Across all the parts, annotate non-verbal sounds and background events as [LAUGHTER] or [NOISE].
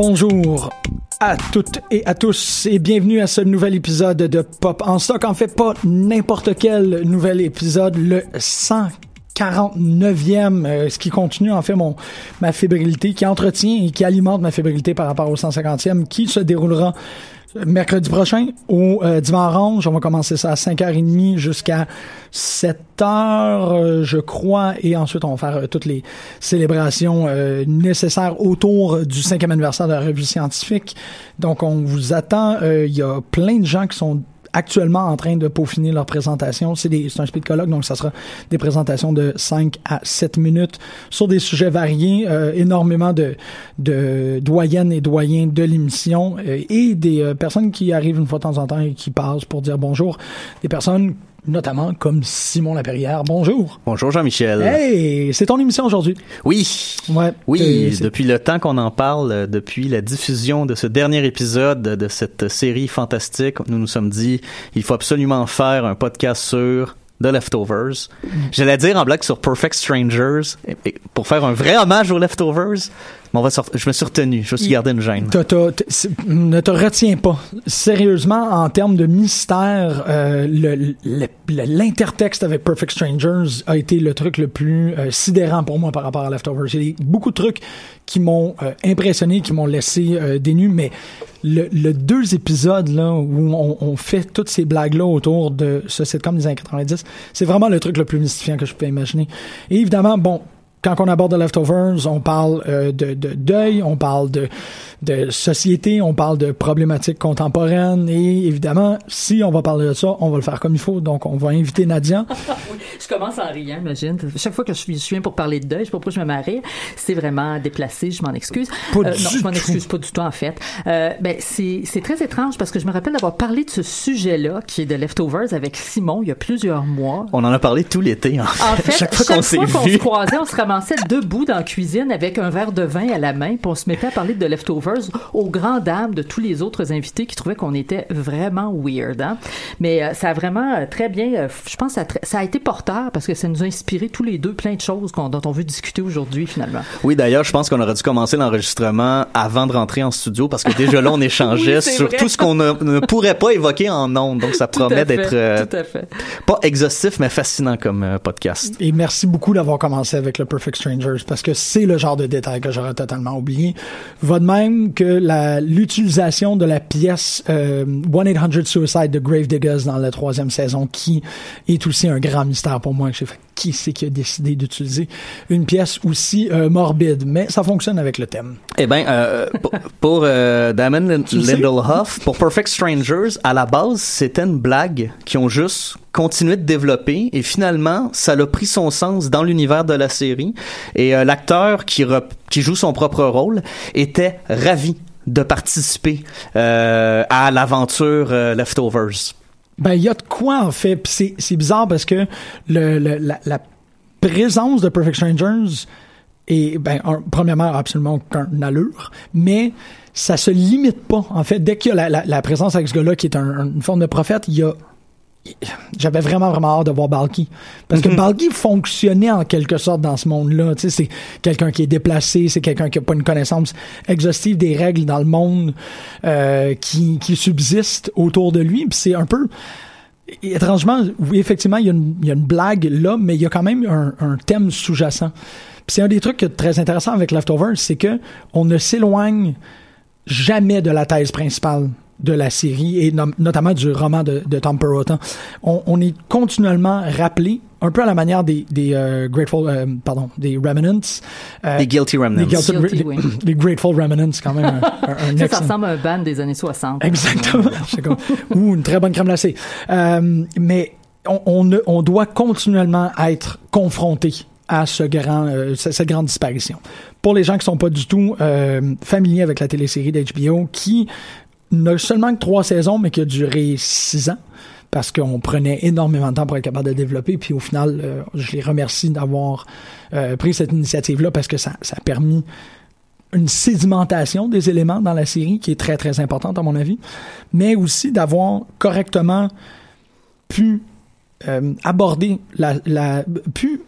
Bonjour à toutes et à tous et bienvenue à ce nouvel épisode de Pop en stock. En fait, pas n'importe quel nouvel épisode, le 149e, euh, ce qui continue en fait mon ma fébrilité, qui entretient et qui alimente ma fébrilité par rapport au 150e, qui se déroulera mercredi prochain au euh, dimanche. On va commencer ça à 5h30 jusqu'à 7h, euh, je crois, et ensuite on va faire euh, toutes les célébrations nécessaires autour du cinquième anniversaire de la revue scientifique. Donc on vous attend. Il y a plein de gens qui sont actuellement en train de peaufiner leur présentation. C'est un speed colloque, donc ça sera des présentations de 5 à 7 minutes sur des sujets variés, euh, énormément de, de doyennes et doyens de l'émission euh, et des euh, personnes qui arrivent une fois de temps en temps et qui passent pour dire bonjour. Des personnes notamment comme Simon Laperrière. Bonjour. Bonjour Jean-Michel. Hey, c'est ton émission aujourd'hui. Oui. Ouais. Oui, depuis le temps qu'on en parle, euh, depuis la diffusion de ce dernier épisode de cette série fantastique, nous nous sommes dit, il faut absolument faire un podcast sur The Leftovers. J'allais dire en blague sur Perfect Strangers, pour faire un vrai hommage aux Leftovers, on va je me suis retenu, je me suis gardé une gêne. ne te retiens pas. Sérieusement, en termes de mystère, euh, l'intertexte avec Perfect Strangers a été le truc le plus euh, sidérant pour moi par rapport à Leftovers. Il y a beaucoup de trucs qui m'ont euh, impressionné, qui m'ont laissé dénu, mais le, le, deux épisodes là où on, on fait toutes ces blagues là autour de ce sitcom des années 90, c'est vraiment le truc le plus mystifiant que je peux imaginer. Et évidemment, bon, quand on aborde The Leftovers, on parle euh, de, de, deuil, on parle de, de société, on parle de problématiques contemporaines et évidemment, si on va parler de ça, on va le faire comme il faut. Donc, on va inviter Nadia. [LAUGHS] je commence en riant, imagine. Chaque fois que je, suis, je viens pour parler de deuil, je sais pas pourquoi je me marie. C'est vraiment déplacé, je m'en excuse. Pas euh, du non, je m'en excuse pas du tout en fait. Euh, ben, c'est très étrange parce que je me rappelle d'avoir parlé de ce sujet-là qui est de Leftovers avec Simon il y a plusieurs mois. On en a parlé tout l'été en fait. En fait, chaque fois qu'on s'est vu. se croisait, on se ramassait [LAUGHS] debout dans la cuisine avec un verre de vin à la main, puis on se mettait à parler de Leftovers aux grandes dames de tous les autres invités qui trouvaient qu'on était vraiment weird. Hein? Mais euh, ça a vraiment euh, très bien, euh, je pense, ça, ça, a été porteur parce que ça nous a inspiré tous les deux plein de choses dont on veut discuter aujourd'hui finalement. Oui, d'ailleurs, je pense qu'on aurait dû commencer l'enregistrement avant de rentrer en studio parce que déjà là, on [LAUGHS] échangeait sur tout ce qu'on ne, pourrait pas évoquer en ondes. Donc, ça promet d'être pas exhaustif, mais fascinant comme podcast. Et merci beaucoup d'avoir commencé avec le Perfect parce que c'est le genre de détail que j'aurais totalement oublié. Va de même que l'utilisation de la pièce euh, 1-800 Suicide de Grave Diggers dans la troisième saison qui est aussi un grand mystère pour moi que j'ai fait qui c'est qui a décidé d'utiliser une pièce aussi euh, morbide, mais ça fonctionne avec le thème. Eh bien, euh, pour, euh, Damon Lindelhoff, pour Perfect Strangers, à la base, c'était une blague qui ont juste continué de développer et finalement, ça a pris son sens dans l'univers de la série et euh, l'acteur qui, joue son propre rôle était ravi de participer à l'aventure Leftovers. Ben, il y a de quoi, en fait. c'est, bizarre parce que la, présence de Perfect Strangers est, ben, premièrement, absolument aucune allure, mais ça se limite pas. En fait, dès qu'il y a la, présence avec ce gars-là qui est une forme de prophète, il y a j'avais vraiment vraiment hâte de voir Balky. Parce que mm Balky fonctionnait en quelque sorte dans ce monde-là. Tu sais c'est quelqu'un qui est déplacé c'est quelqu'un qui a pas une connaissance exhaustive des règles dans le monde euh, qui, qui subsiste autour de lui. Puis c'est un peu étrangement oui effectivement il y, a une, il y a une blague là mais il y a quand même un, un thème sous-jacent. C'est un des trucs très intéressants avec Leftovers c'est que on ne s'éloigne jamais de la thèse principale de la série et notamment du roman de, de Tom Perrotin. On, on, est continuellement rappelé un peu à la manière des, des euh, Grateful, euh, pardon, des Remnants. Euh, les Guilty Remnants. Les, les, [LAUGHS] Grateful Remnants, quand même. Un, un, [LAUGHS] ça, ça ressemble à un band des années 60. Exactement. [LAUGHS] comme, ou une très bonne crème glacée. Euh, mais on, on, on, doit continuellement être confronté à ce grand, euh, cette grande disparition. Pour les gens qui sont pas du tout euh, familiers avec la télésérie d'HBO, qui n'a seulement que trois saisons, mais qui a duré six ans parce qu'on prenait énormément de temps pour être capable de développer. Puis au final, euh, je les remercie d'avoir euh, pris cette initiative-là parce que ça, ça a permis une sédimentation des éléments dans la série qui est très très importante à mon avis, mais aussi d'avoir correctement pu euh, aborder la, la pu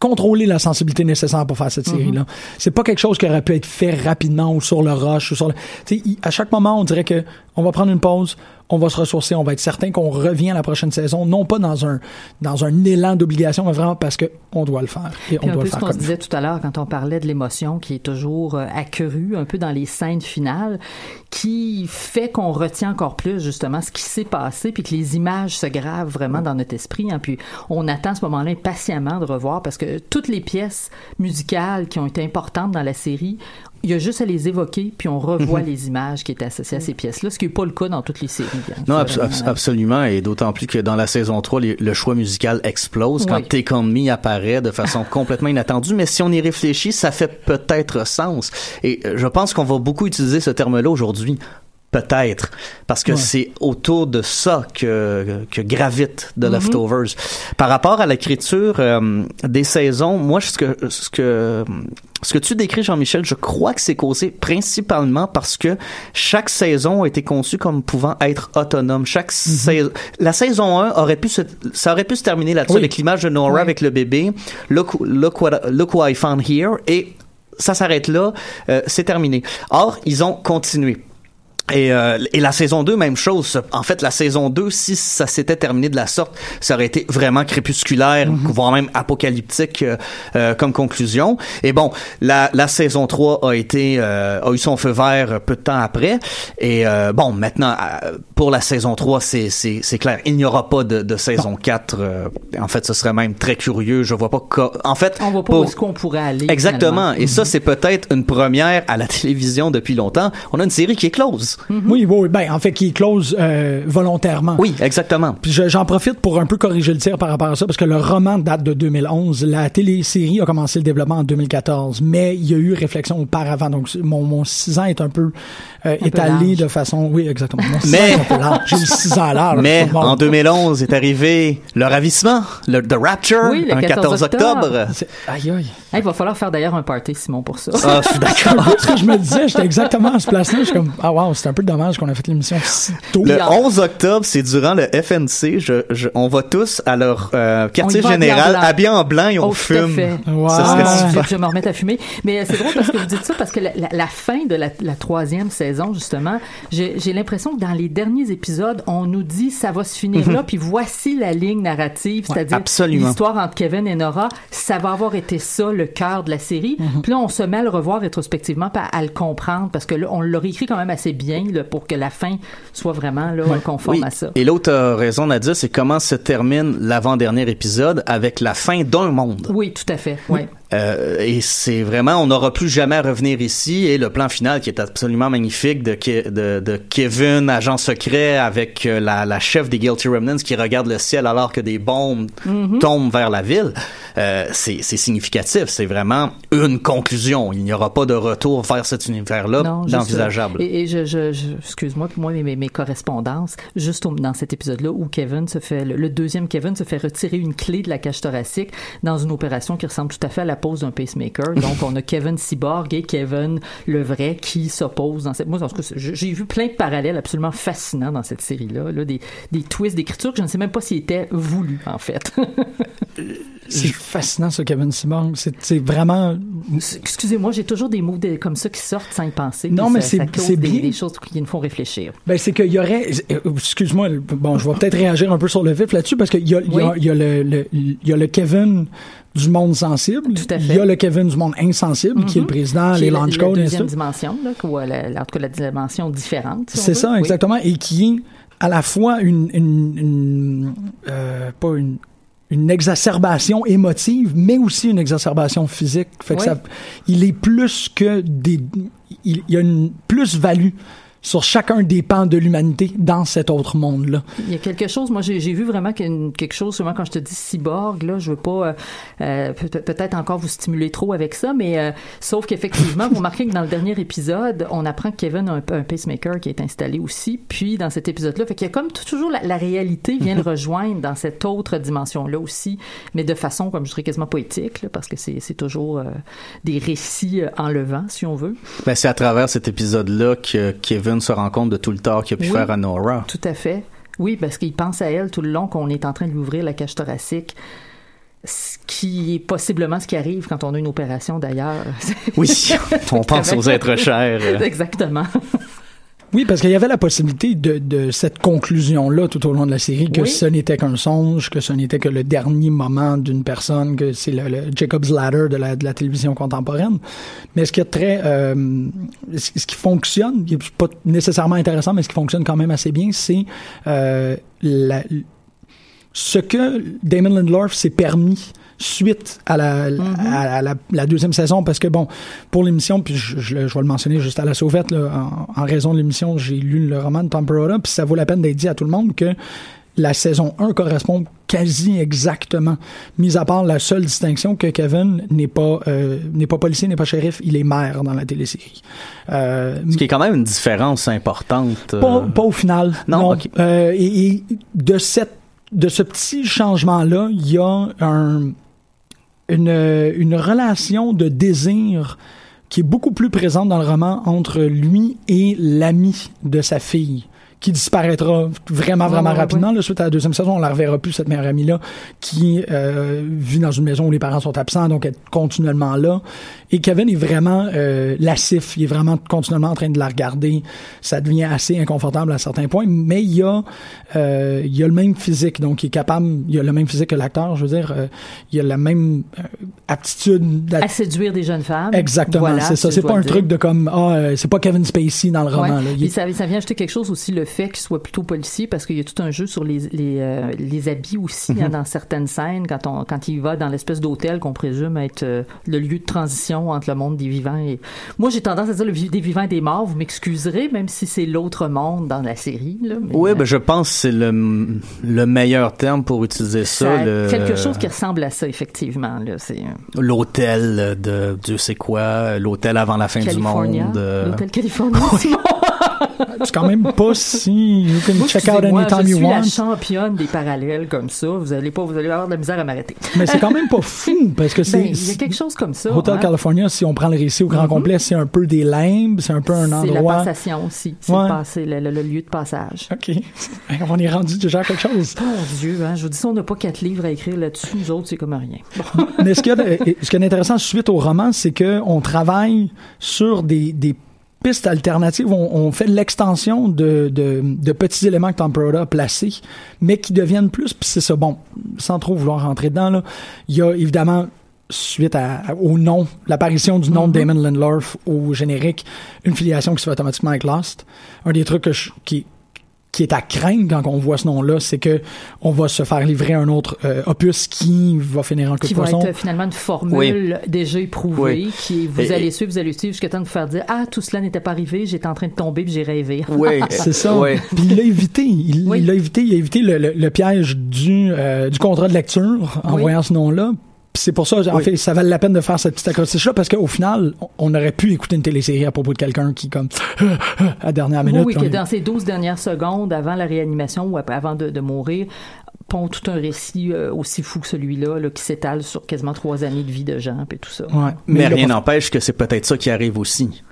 contrôler la sensibilité nécessaire pour faire cette Mm-hmm. série-là. C'est pas quelque chose qui aurait pu être fait rapidement ou sur le rush ou sur le. Tu sais, il- à chaque moment, on dirait que on va prendre une pause, on va se ressourcer, on va être certain qu'on revient à la prochaine saison, non pas dans un dans un élan d'obligation, mais vraiment parce que on doit le faire et Puis on doit le ce faire qu'on il faut. disait tout à l'heure quand on parlait de l'émotion qui est toujours euh, accrue un peu dans les scènes finales, qui fait qu'on retient encore plus justement ce qui s'est passé, puis que les images se gravent vraiment dans notre esprit. hein. puis on attend ce moment-là impatiemment de revoir parce que toutes les pièces musicales qui ont été importantes dans la série, il y a juste à les évoquer, puis on revoit les images qui étaient associées à ces pièces-là, ce qui n'est pas le cas dans toutes les séries. hein. Non, vraiment- absolument, et d'autant plus que dans la saison 3, les- le choix musical explose quand Oui. Take On Me apparaît de façon [LAUGHS] complètement inattendue, mais si on y réfléchit, ça fait peut-être sens. Et euh, je pense qu'on va beaucoup utiliser ce terme-là aujourd'hui. Peut-être, parce que Ouais. c'est autour de ça que, que gravite Mm-hmm. The Leftovers. Par rapport à l'écriture euh, des saisons, moi, ce que, ce que, ce que tu décris, Jean-Michel, je crois que c'est causé principalement parce que chaque saison a été conçue comme pouvant être autonome. Chaque saison, la saison 1 aurait pu se, ça aurait pu se terminer là-dessus Oui. avec l'image de Nora Oui. avec le bébé. Look, look what, look what I found here. Et ça s'arrête là. euh, c'est terminé. Or, ils ont continué. Et, euh, et la saison 2, même chose. En fait, la saison 2, si ça s'était terminé de la sorte, ça aurait été vraiment crépusculaire, voire même apocalyptique euh, euh, comme conclusion. Et bon, la, la saison 3 a été euh, a eu son feu vert peu de temps après. Et euh, bon, maintenant, pour la saison 3, c'est, c'est, c'est clair. Il n'y aura pas de, de saison 4. euh, en fait, ce serait même très curieux. Je vois pas... En fait, On voit pas pour- où est-ce qu'on pourrait aller. Exactement. finalement. Et ça, c'est peut-être une première à la [LAUGHS] télévision depuis longtemps. On a une série qui est close. Oui, oui, oui. Ben, en fait, qui est close euh, volontairement. Oui, exactement. Puis je- j'en profite pour un peu corriger le tir par rapport à ça, parce que le roman date de 2011. La télésérie a commencé le développement en 2014, mais il y a eu réflexion auparavant. Donc, mon, mon 6 ans est un peu euh, étalé de façon... Oui, exactement. Mon 6 Mais- ans est un peu large. J'ai eu 6 ans à l'heure. Mais Bon. en 2011 est arrivé le ravissement, le The Rapture, Oui, le un 14 octobre. Aïe, aïe. Il va falloir faire d'ailleurs un party, Simon, pour ça. Ah, je suis d'accord. [LAUGHS] Ce que je me disais, j'étais exactement à ce place-là. Je suis comme, ah wow, c'est un peu dommage qu'on a fait l'émission si tôt. Le Oui. 11 octobre, c'est durant le FNC. Je, je- on va tous à leur euh, quartier général, habillés en blanc et on Oh, tout à fume. fait. Ouais. Ça serait Ah. super. Que je me remette à fumer. Mais euh, c'est drôle parce que vous dites ça parce que la, la- la fin de la, la troisième saison, justement, j'ai l'impression que dans les derniers épisodes, on nous dit ça va se finir là, puis voici la ligne narrative, c'est-à-dire l'histoire entre Kevin et Nora, ça va avoir été ça le cœur de la série. Puis là, on se met à le revoir rétrospectivement, à, à le comprendre parce que là, on l'aurait écrit quand même assez bien là, pour que la fin soit vraiment là, conforme Oui. à ça. Et l'autre euh, raison, Nadia, c'est comment se termine l'avant-dernier épisode avec la fin d'un monde. Oui, tout à fait. Ouais. Euh, et c'est vraiment, on n'aura plus jamais à revenir ici. Et le plan final qui est absolument magnifique de, Ke- de, de Kevin, agent secret, avec euh, la, la chef des Guilty Remnants qui regarde le ciel alors que des bombes Mm-hmm. tombent vers la ville, euh, c'est significatif. C'est vraiment une conclusion. Il n'y aura pas de retour vers cet univers-là d'envisageable. Et, et je, je, je- excuse-moi, pour moi, mes, mes, mes correspondances, juste au- dans cet épisode-là où Kevin se fait, le, le deuxième Kevin se fait retirer une clé de la cage thoracique dans une opération qui ressemble tout à fait à la pose d'un pacemaker. Donc, on a Kevin Cyborg et Kevin le vrai qui s'opposent dans cette. Moi, en tout cas, j'ai vu plein de parallèles absolument fascinants dans cette série-là, là, des, des twists d'écriture que je ne sais même pas s'ils étaient voulus, en fait. [LAUGHS] C'est fascinant, ce Kevin Simon. C'est vraiment. Excusez-moi, j'ai toujours des mots de- comme ça qui sortent sans y penser. Non, mais c'est- c'est des, bien. des choses qui nous font réfléchir. Ben, c'est qu'il y aurait. Excuse-moi, bon, je vais peut-être réagir un peu sur le vif là-dessus parce qu'il y a, il y a, y le, le- il y a le Kevin du monde sensible. Tout à fait. Il y a le Kevin du monde insensible, qui est le président, Qui les la- launch la codes, et deuxième dimension, là, ou la, la- en tout cas la dimension différente. si C'est veut. ça, Oui. exactement. Et qui est à la fois une. une, une, euh, pas une une exacerbation émotive, mais aussi une exacerbation physique. Fait que Oui. ça, il est plus que des, il, il y a une plus-value sur chacun des pans de l'humanité dans cet autre monde-là. Il y a quelque chose, moi j'ai vu vraiment une- quelque chose, souvent quand je te dis cyborg, là, je veux pas euh, euh, peut- peut-être encore vous stimuler trop avec ça, mais euh, sauf qu'effectivement, vous remarquez que dans le dernier épisode, on apprend que Kevin a un, un pacemaker qui est installé aussi, puis dans cet épisode-là, fait qu'il y a comme toujours la, la réalité vient le [LAUGHS] rejoindre dans cette autre dimension-là aussi, mais de façon, comme je dirais, quasiment poétique, là, parce que c'est c'est toujours euh, des récits enlevants, si on veut. Ben, c'est à travers cet épisode-là que Kevin se rend compte de tout le tort qu'il a pu Oui. faire à Nora. Tout à fait. Oui, parce qu'il pense à elle tout le long qu'on est en train de lui ouvrir la cage thoracique. ce qui est possiblement ce qui arrive quand on a une opération d'ailleurs. Oui, [LAUGHS] on pense aux êtres chers. Exactement. Oui, parce qu'il y avait la possibilité de, de cette conclusion-là tout au long de la série, que ce n'était qu'un songe, que ce n'était que le dernier moment d'une personne, que c'est le, Jacob's Ladder de la, de la télévision contemporaine. Mais ce qui est très... Euh, ce qui fonctionne, qui pas nécessairement intéressant, mais ce qui fonctionne quand même assez bien, c'est euh, la, ce que Damon Lindelof s'est permis suite à la, à, la, la, deuxième saison parce que bon pour l'émission puis je, je, vais le mentionner juste à la sauvette là, en, en, raison de l'émission j'ai lu le roman de Temperata puis ça vaut la peine d'être dit à tout le monde que la saison 1 correspond quasi exactement, mis à part la seule distinction que Kevin n'est pas euh, n'est pas policier, n'est pas shérif, il est maire dans la télésérie. Euh, Ce qui est quand même une différence importante. Pas, euh. pas au final. Non. Euh, et, et, de cette de ce petit changement là, il y a un une, une relation de désir qui est beaucoup plus présente dans le roman entre lui et l'ami de sa fille qui disparaîtra vraiment, vraiment rapidement. Là, suite à la deuxième saison, on la reverra plus, cette meilleure amie-là, qui euh, vit dans une maison où les parents sont absents, donc est continuellement là. Et Kevin est vraiment euh, lassif, il est vraiment continuellement en train de la regarder. Ça devient assez inconfortable à certains points, mais il y a, euh, il y a le même physique, donc il est capable, il a le même physique que l'acteur, je veux dire, euh, il a la même euh, aptitude à séduire des jeunes femmes. Exactement, c'est ça. C'est pas un truc de comme, ah, euh, c'est pas Kevin Spacey dans le roman. Là. Il... ça, ça vient ajouter quelque chose aussi, le fait qu'il soit plutôt policier, parce qu'il y a tout un jeu sur les, les, les habits aussi, hein, mhm. dans certaines scènes, quand, on, quand il va dans l'espèce d'hôtel qu'on présume être le lieu de transition entre le monde des vivants et... Moi, j'ai tendance à dire le des vivants et des morts. Vous m'excuserez, même si c'est l'autre monde dans la série. Là, oui, ben, je pense que c'est le, le meilleur terme pour utiliser ça. Quelque chose qui ressemble à ça, effectivement. L'hôtel de Dieu sait quoi, l'hôtel avant la fin du monde. Euh. L'hôtel California. [LAUGHS] c'est quand même pas si you can check out anytime you want. Je suis la championne des parallèles comme ça. Vous allez pas, vous allez avoir de la misère à m'arrêter. Mais c'est quand même pas fou parce que [LAUGHS] ben, c'est. il y a quelque chose comme ça. Hotel hein. California, si on prend le récit au grand mm-hmm. complet, c'est un peu des limbes, c'est un peu un endroit. C'est la passation aussi. C'est le, le, lieu de passage. Ok. [LAUGHS] On est rendu déjà quelque chose. Oh Dieu, hein, je vous dis ça, on n'a pas quatre livres à écrire là-dessus. Nous autres, c'est comme rien. Mais ce qui est intéressant suite au roman, c'est que on travaille sur des, des pistes alternatives. On, on fait l'extension de, de, de, petits éléments que Tom Perrotta a placés, mais qui deviennent plus. Puis c'est ça. Bon, sans trop vouloir rentrer dedans, là, il y a évidemment suite à, au nom, l'apparition du nom de mm-hmm. Damon Lindelof au générique, une filiation qui se fait automatiquement avec Lost. Un des trucs que je, qui, qui est à craindre quand on voit ce nom-là, c'est que on va se faire livrer un autre euh, opus qui va finir en coup de poisson. Qui va être finalement une formule déjà éprouvée, qui vous allez suivre, vous allez suivre jusqu'à temps de vous faire dire ah tout cela n'était pas arrivé, j'étais en train de tomber puis j'ai rêvé. [LAUGHS] Oui, [LAUGHS] c'est ça. Puis il l'a évité, il l'a évité, il a évité le, le, piège du euh, du contrat de lecture en voyant ce nom-là c'est pour ça, en fait, ça valait la peine de faire cette petite acrostiche-là parce qu'au final, on aurait pu écouter une télésérie à propos de quelqu'un qui, comme, [LAUGHS] à dernière minute. Oui, que dans ces 12 dernières secondes, avant la réanimation ou avant de, de mourir, pond tout un récit euh, aussi fou que celui-là, là, qui s'étale sur quasiment trois années de vie de gens et tout ça. Ouais, mais rien n'empêche que c'est peut-être ça qui arrive aussi.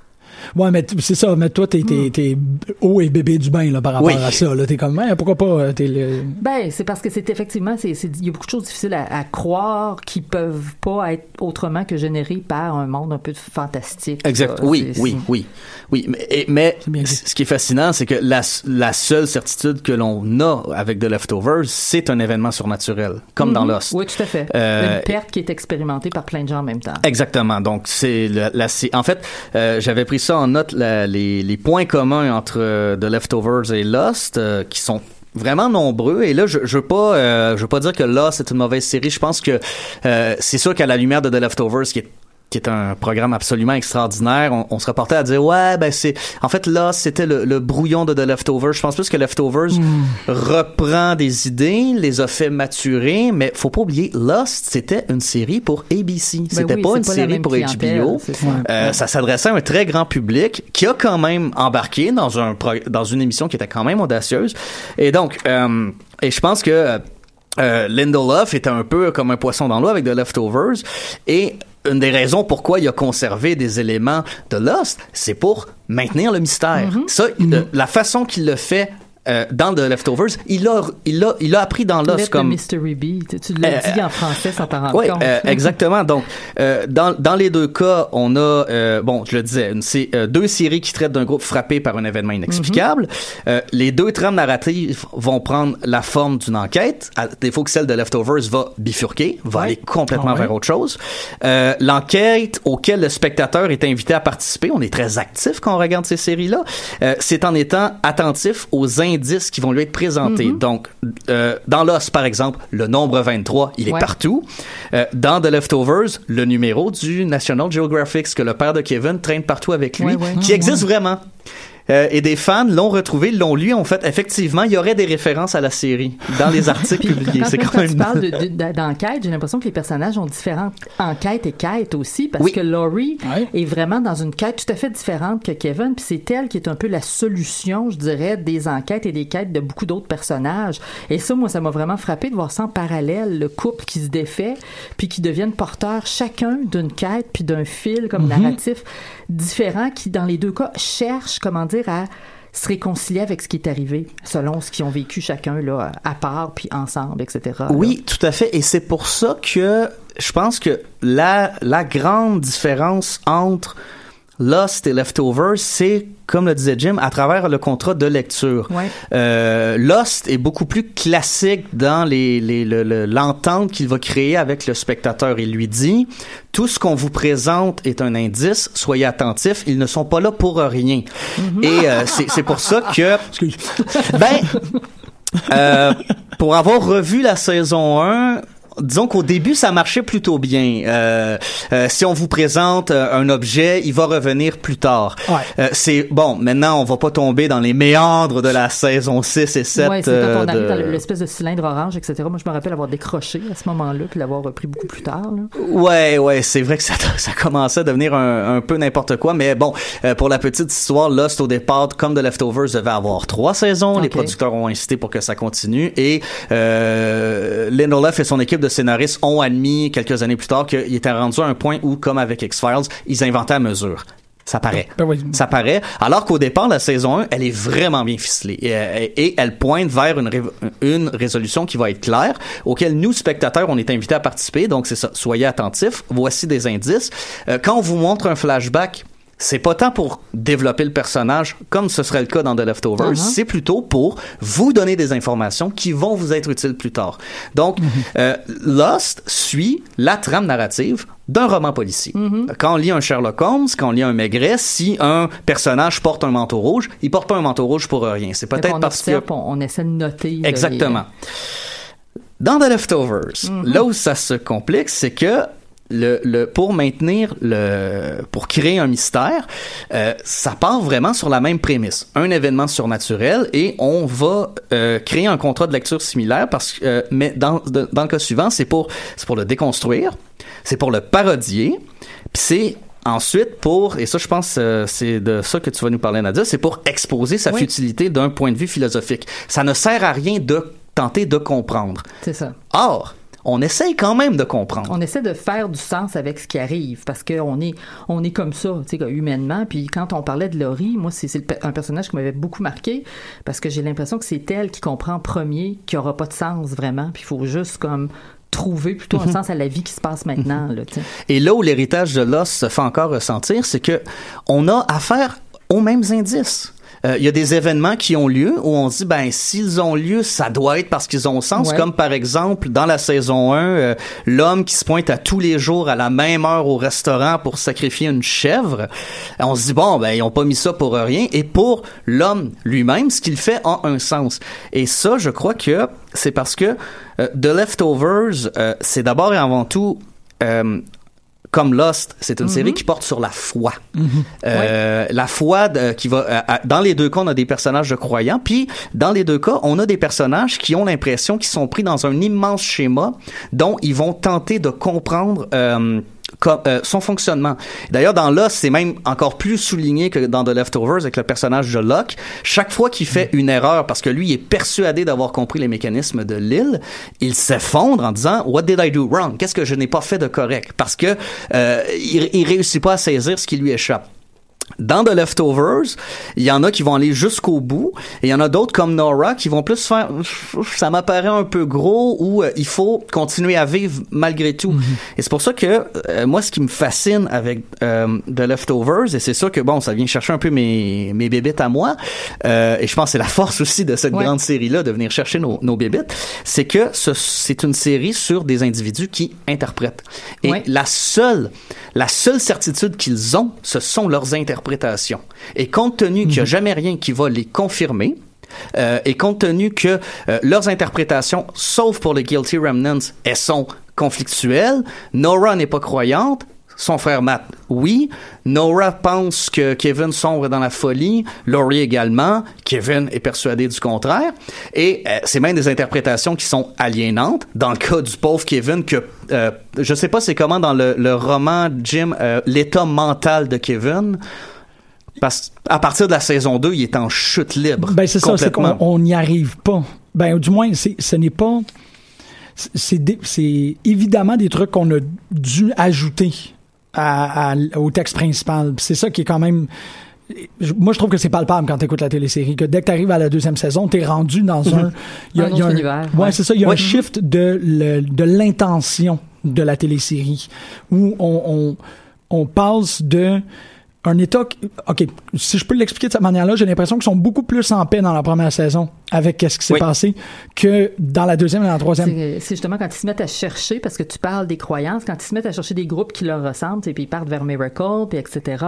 Ouais, mais c'est ça. Mais toi, t'es, t'es, hmm. haut et bébé du bain là, par rapport à ça. Là. T'es comme, hein, pourquoi pas? Euh, t'es le... Ben, c'est parce que c'est effectivement, c'est, il y a beaucoup de choses difficiles à, croire qui peuvent pas être autrement que générées par un monde un peu fantastique. Exact. Oui, oui, oui, oui. Mais, mais ce qui est fascinant, c'est que la, la seule certitude que l'on a avec The Leftovers, c'est un événement surnaturel, comme dans mm-hmm. Lost. Oui, tout à fait. Euh, Une perte qui est expérimentée par plein de gens en même temps. Exactement. Donc, c'est la, en fait, euh, j'avais pris ça en note les, points communs entre euh, The Leftovers et Lost, euh, qui sont vraiment nombreux. Et là je, je veux pas euh, je veux pas dire que Lost est une mauvaise série. Je pense que c'est sûr qu'à la lumière de The Leftovers qui est qui est un programme absolument extraordinaire. On, on se reportait à dire ouais ben c'est en fait là c'était le, le, brouillon de The Leftovers. Je pense plus que Leftovers hmm. reprend des idées, les a fait maturer, mais faut pas oublier Lost c'était une série pour ABC. Ben c'était pas une série pour HBO. Ça, euh, ça s'adressait à un très grand public qui a quand même embarqué dans un dans une émission qui était quand même audacieuse. Et donc euh, et je pense que euh, Lindelof était un peu comme un poisson dans l'eau avec The Leftovers et une des raisons pourquoi il a conservé des éléments de Lost, c'est pour maintenir le mystère. Mm-hmm. Ça, mm-hmm. la façon qu'il le fait euh, dans The Leftovers, il a, il a, il a appris dans Lost comme. Mystery B. Tu, l'as euh, dit en français sans t'en rendre compte. Euh, exactement. Donc, dans, dans les deux cas, on a, bon, je le disais, c'est deux séries qui traitent d'un groupe frappé par un événement inexplicable. Mm-hmm. les deux trames narratives vont prendre la forme d'une enquête. À défaut que celle de Leftovers va bifurquer, va aller complètement ah vers autre chose. L'enquête auquel le spectateur est invité à participer, on est très actif quand on regarde ces séries-là, c'est en étant attentif aux indices indices qui vont lui être présentés. Mm-hmm. Donc, euh, dans Lost, par exemple, le nombre 23, il est partout. Euh, dans The Leftovers, le numéro du National Geographic, que le père de Kevin traîne partout avec lui, qui existe vraiment. Euh, et des fans l'ont retrouvé, l'ont lu. En fait, effectivement, il y aurait des références à la série dans les [LAUGHS] articles publiés. C'est quand, même... tu parles [LAUGHS] d'enquête, j'ai l'impression que les personnages ont différentes enquêtes et quêtes aussi, parce que Laurie est vraiment dans une quête tout à fait différente que Kevin, puis c'est elle qui est un peu la solution, je dirais, des enquêtes et des quêtes de beaucoup d'autres personnages. Et ça, moi, ça m'a vraiment frappé de voir ça en parallèle, le couple qui se défait, puis qui deviennent porteurs chacun d'une quête, puis d'un fil comme mm-hmm. narratif différent, qui, dans les deux cas, cherchent, comment dire, à se réconcilier avec ce qui est arrivé, selon ce qu'ils ont vécu chacun là, à part, puis ensemble, etc. Oui, tout à fait. Et c'est pour ça que je pense que la, la grande différence entre Lost et Leftovers, c'est, comme le disait Jim, à travers le contrat de lecture. Euh, Lost est beaucoup plus classique dans les, les, l'entente qu'il va créer avec le spectateur. Il lui dit, tout ce qu'on vous présente est un indice, soyez attentifs, ils ne sont pas là pour rien. Et euh, [LAUGHS] c'est, c'est pour ça que... ben... Euh, pour avoir revu la saison 1, disons qu'au début, ça marchait plutôt bien. Euh, euh, si on vous présente euh, un objet, il va revenir plus tard. Ouais. c'est bon. Maintenant, on va pas tomber dans les méandres de la saison 6 et 7. Ouais, c'est quand on arrive dans l'espèce de cylindre orange, etc. Moi, je me rappelle avoir décroché à ce moment-là, puis l'avoir repris beaucoup plus tard. Là. Ouais, ouais, c'est vrai que ça, [LAUGHS] ça commençait à devenir un, un peu n'importe quoi. Mais bon, pour la petite histoire, Lost au départ, comme The Leftovers, devait avoir trois saisons. Les producteurs ont insisté pour que ça continue. Et euh, Lindelof et son équipe de scénaristes ont admis quelques années plus tard qu'ils étaient rendus à un point où, comme avec X-Files, ils inventaient à mesure. Ça paraît. Ben Ça paraît. Alors qu'au départ, la saison 1, elle est vraiment bien ficelée. Et, et elle pointe vers une, une résolution qui va être claire, auquel nous, spectateurs, on est invités à participer. Donc, c'est ça. Soyez attentifs. Voici des indices. Euh, quand on vous montre un flashback, c'est pas tant pour développer le personnage comme ce serait le cas dans The Leftovers, uh-huh. c'est plutôt pour vous donner des informations qui vont vous être utiles plus tard. Donc, mm-hmm. euh, Lost suit la trame narrative d'un roman policier. Mm-hmm. Quand on lit un Sherlock Holmes, quand on lit un Maigret, si un personnage porte un manteau rouge, il porte pas un manteau rouge pour rien. C'est peut-être parce que on, essaie de noter. Exactement. Dans The Leftovers, mm-hmm. là où ça se complique, c'est que le, le, pour maintenir le, pour créer un mystère, euh, ça part vraiment sur la même prémisse, un événement surnaturel et on va euh, créer un contrat de lecture similaire parce que, euh, mais dans, dans le cas suivant, c'est pour, c'est pour le déconstruire, c'est pour le parodier, puis c'est Ensuite, pour, et ça je pense c'est de ça que tu vas nous parler Nadia, c'est pour exposer sa futilité d'un point de vue philosophique. Ça ne sert à rien de tenter de comprendre. C'est ça. Or, on essaye quand même de comprendre. On essaie de faire du sens avec ce qui arrive parce qu'on est, on est comme ça, tu sais, humainement. Puis quand on parlait de Laurie, moi, c'est un personnage qui m'avait beaucoup marqué parce que j'ai l'impression que c'est elle qui comprend premier qu'il n'y aura pas de sens vraiment. Puis il faut juste comme trouver plutôt un [LAUGHS] sens à la vie qui se passe maintenant. Là, Et là où l'héritage de l'os se fait encore ressentir, c'est que on a affaire aux mêmes indices. Euh, il y a des événements qui ont lieu où on se dit ben s'ils ont lieu, ça doit être parce qu'ils ont sens. Comme par exemple dans la saison 1, euh, l'homme qui se pointe à tous les jours à la même heure au restaurant pour sacrifier une chèvre. On se dit bon ben ils ont pas mis ça pour rien. Et pour l'homme lui-même, ce qu'il fait a un sens. Et ça, je crois que c'est parce que euh, The Leftovers, c'est d'abord et avant tout comme Lost, c'est une série mhm. qui porte sur la foi. Mhm. euh, La foi qui va euh, dans les deux cas, on a des personnages de croyants, puis dans les deux cas, on a des personnages qui ont l'impression qu'ils sont pris dans un immense schéma dont ils vont tenter de comprendre euh, euh, son fonctionnement. D'ailleurs, dans Lost, c'est même encore plus souligné que dans The Leftovers avec le personnage de Locke. Chaque fois qu'il fait une erreur, parce que lui est persuadé d'avoir compris les mécanismes de l'île, il s'effondre en disant What did I do wrong? Qu'est-ce que je n'ai pas fait de correct Parce que euh, il, il réussit pas à saisir ce qui lui échappe. Dans The Leftovers, il y en a qui vont aller jusqu'au bout, et il y en a d'autres comme Nora qui vont plus faire, ça m'apparaît un peu gros, ou euh, il faut continuer à vivre malgré tout. Mm-hmm. Et c'est pour ça que euh, moi, ce qui me fascine avec euh, The Leftovers, et c'est ça que bon, ça vient chercher un peu mes mes bébites à moi, et je pense que c'est la [LAUGHS] force aussi de cette grande série-là de venir chercher nos nos bébites, c'est que c'est une série sur des individus qui interprètent. Et la seule la seule certitude qu'ils ont, ce sont leurs et compte tenu qu'il n'y a mhm. jamais rien qui va les confirmer, euh, et compte tenu que euh, leurs interprétations, sauf pour les Guilty Remnants, elles sont conflictuelles, Nora n'est pas croyante, son frère Matt, oui. Nora pense que Kevin sombre dans la folie. Laurie également. Kevin est persuadé du contraire. Et euh, c'est même des interprétations qui sont aliénantes. Dans le cas du pauvre Kevin, que euh, je sais pas c'est comment dans le, le roman Jim, l'état mental de Kevin. Parce à partir de la saison 2, il est en chute libre. Ben c'est ça, c'est qu'on n'y arrive pas. Ben du moins, ce n'est pas. C'est évidemment des trucs qu'on a dû ajouter à, au texte principal. C'est ça qui est quand même moi, je trouve que c'est palpable quand tu écoutes la télésérie, que dès que tu arrives à la deuxième saison, tu es rendu dans un. Y a, un, y a un univers. Ouais, c'est ça. Il y a un shift de, de l'intention de la télésérie où on, on, on passe de un État, OK, si je peux l'expliquer de cette manière-là, j'ai l'impression qu'ils sont beaucoup plus en paix dans la première saison avec ce qui s'est passé que dans la deuxième et dans la troisième. C'est justement quand ils se mettent à chercher, parce que tu parles des croyances, quand ils se mettent à chercher des groupes qui leur ressemblent, et puis ils partent vers Miracle, puis etc.,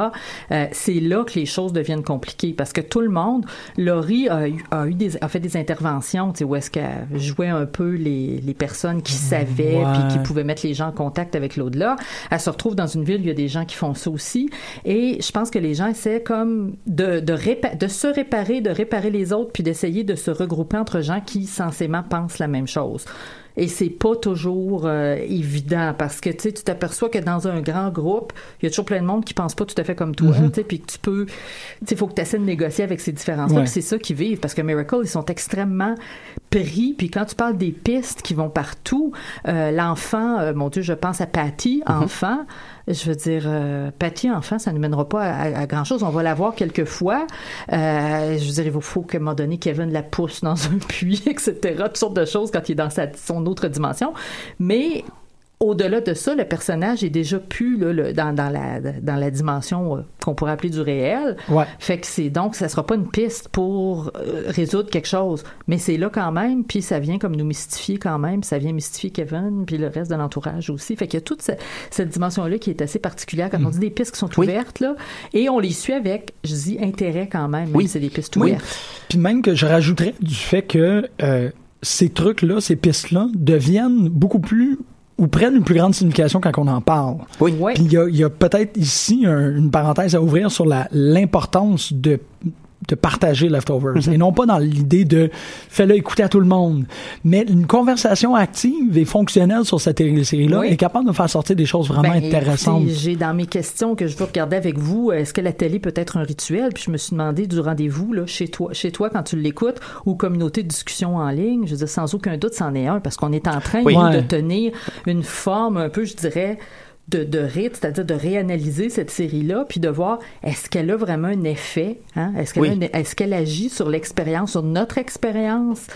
euh, c'est là que les choses deviennent compliquées, parce que tout le monde, Laurie a, a eu des, a fait des interventions, tu sais, où est-ce qu'elle jouait un peu les, les personnes qui savaient, puis qui pouvaient mettre les gens en contact avec l'au-delà. Elle se retrouve dans une ville, il y a des gens qui font ça aussi, et je pense que les gens essaient comme de, de, de se réparer, de réparer les autres, puis d'essayer de se regrouper entre gens qui, censément, pensent la même chose. Et c'est pas toujours euh, évident parce que tu t'aperçois que dans un grand groupe, il y a toujours plein de monde qui pense pas tout à fait comme toi, mm-hmm. puis que tu peux, il faut que tu essaies de négocier avec ces différences-là. c'est ça qu'ils vivent parce que Miracle, ils sont extrêmement pris. Puis quand tu parles des pistes qui vont partout, euh, l'enfant, euh, mon Dieu, je pense à Patty, mm-hmm. enfant. Je veux dire, euh, Patty, enfant, ça ne mènera pas à, grand-chose. On va la voir quelques fois. Euh, je veux dire, il faut qu'à un moment donné, Kevin la pousse dans un [LAUGHS] puits, etc. Toutes sortes de choses quand il est dans sa, son autre dimension. Mais au-delà de ça, le personnage est déjà plus là, dans, dans, la, dans la dimension euh, qu'on pourrait appeler du réel. Ouais. Fait que c'est donc, ça sera pas une piste pour euh, résoudre quelque chose, mais c'est là quand même, puis ça vient comme nous mystifier quand même, ça vient mystifier Kevin, puis le reste de l'entourage aussi. Fait qu'il y a toute cette, dimension-là qui est assez particulière quand on mm. dit des pistes qui sont ouvertes, là, et on les suit avec, je dis, intérêt quand même, oui. c'est des pistes ouvertes. Puis même que je rajouterais du fait que euh, ces trucs-là, ces pistes-là deviennent beaucoup plus ou prennent une plus grande signification quand on en parle. Oui. Puis il y a, y a peut-être ici une parenthèse à ouvrir sur l'importance de de partager Leftovers mhm. et non pas dans l'idée de fais-le écouter à tout le monde. Mais une conversation active et fonctionnelle sur cette série-là est capable de faire sortir des choses vraiment ben, intéressantes. J'ai dans mes questions que je veux regarder avec vous, est-ce que la télé peut être un rituel? Puis je me suis demandé du rendez-vous là, chez toi, chez toi quand tu l'écoutes ou communauté de discussion en ligne. Je veux dire, sans aucun doute, c'en est un parce qu'on est en train de tenir une forme un peu, je dirais, de, de c'est-à-dire de réanalyser cette série-là, puis de voir est-ce qu'elle a vraiment un effet, hein? est-ce qu'elle est-ce qu'elle agit sur l'expérience, sur notre expérience?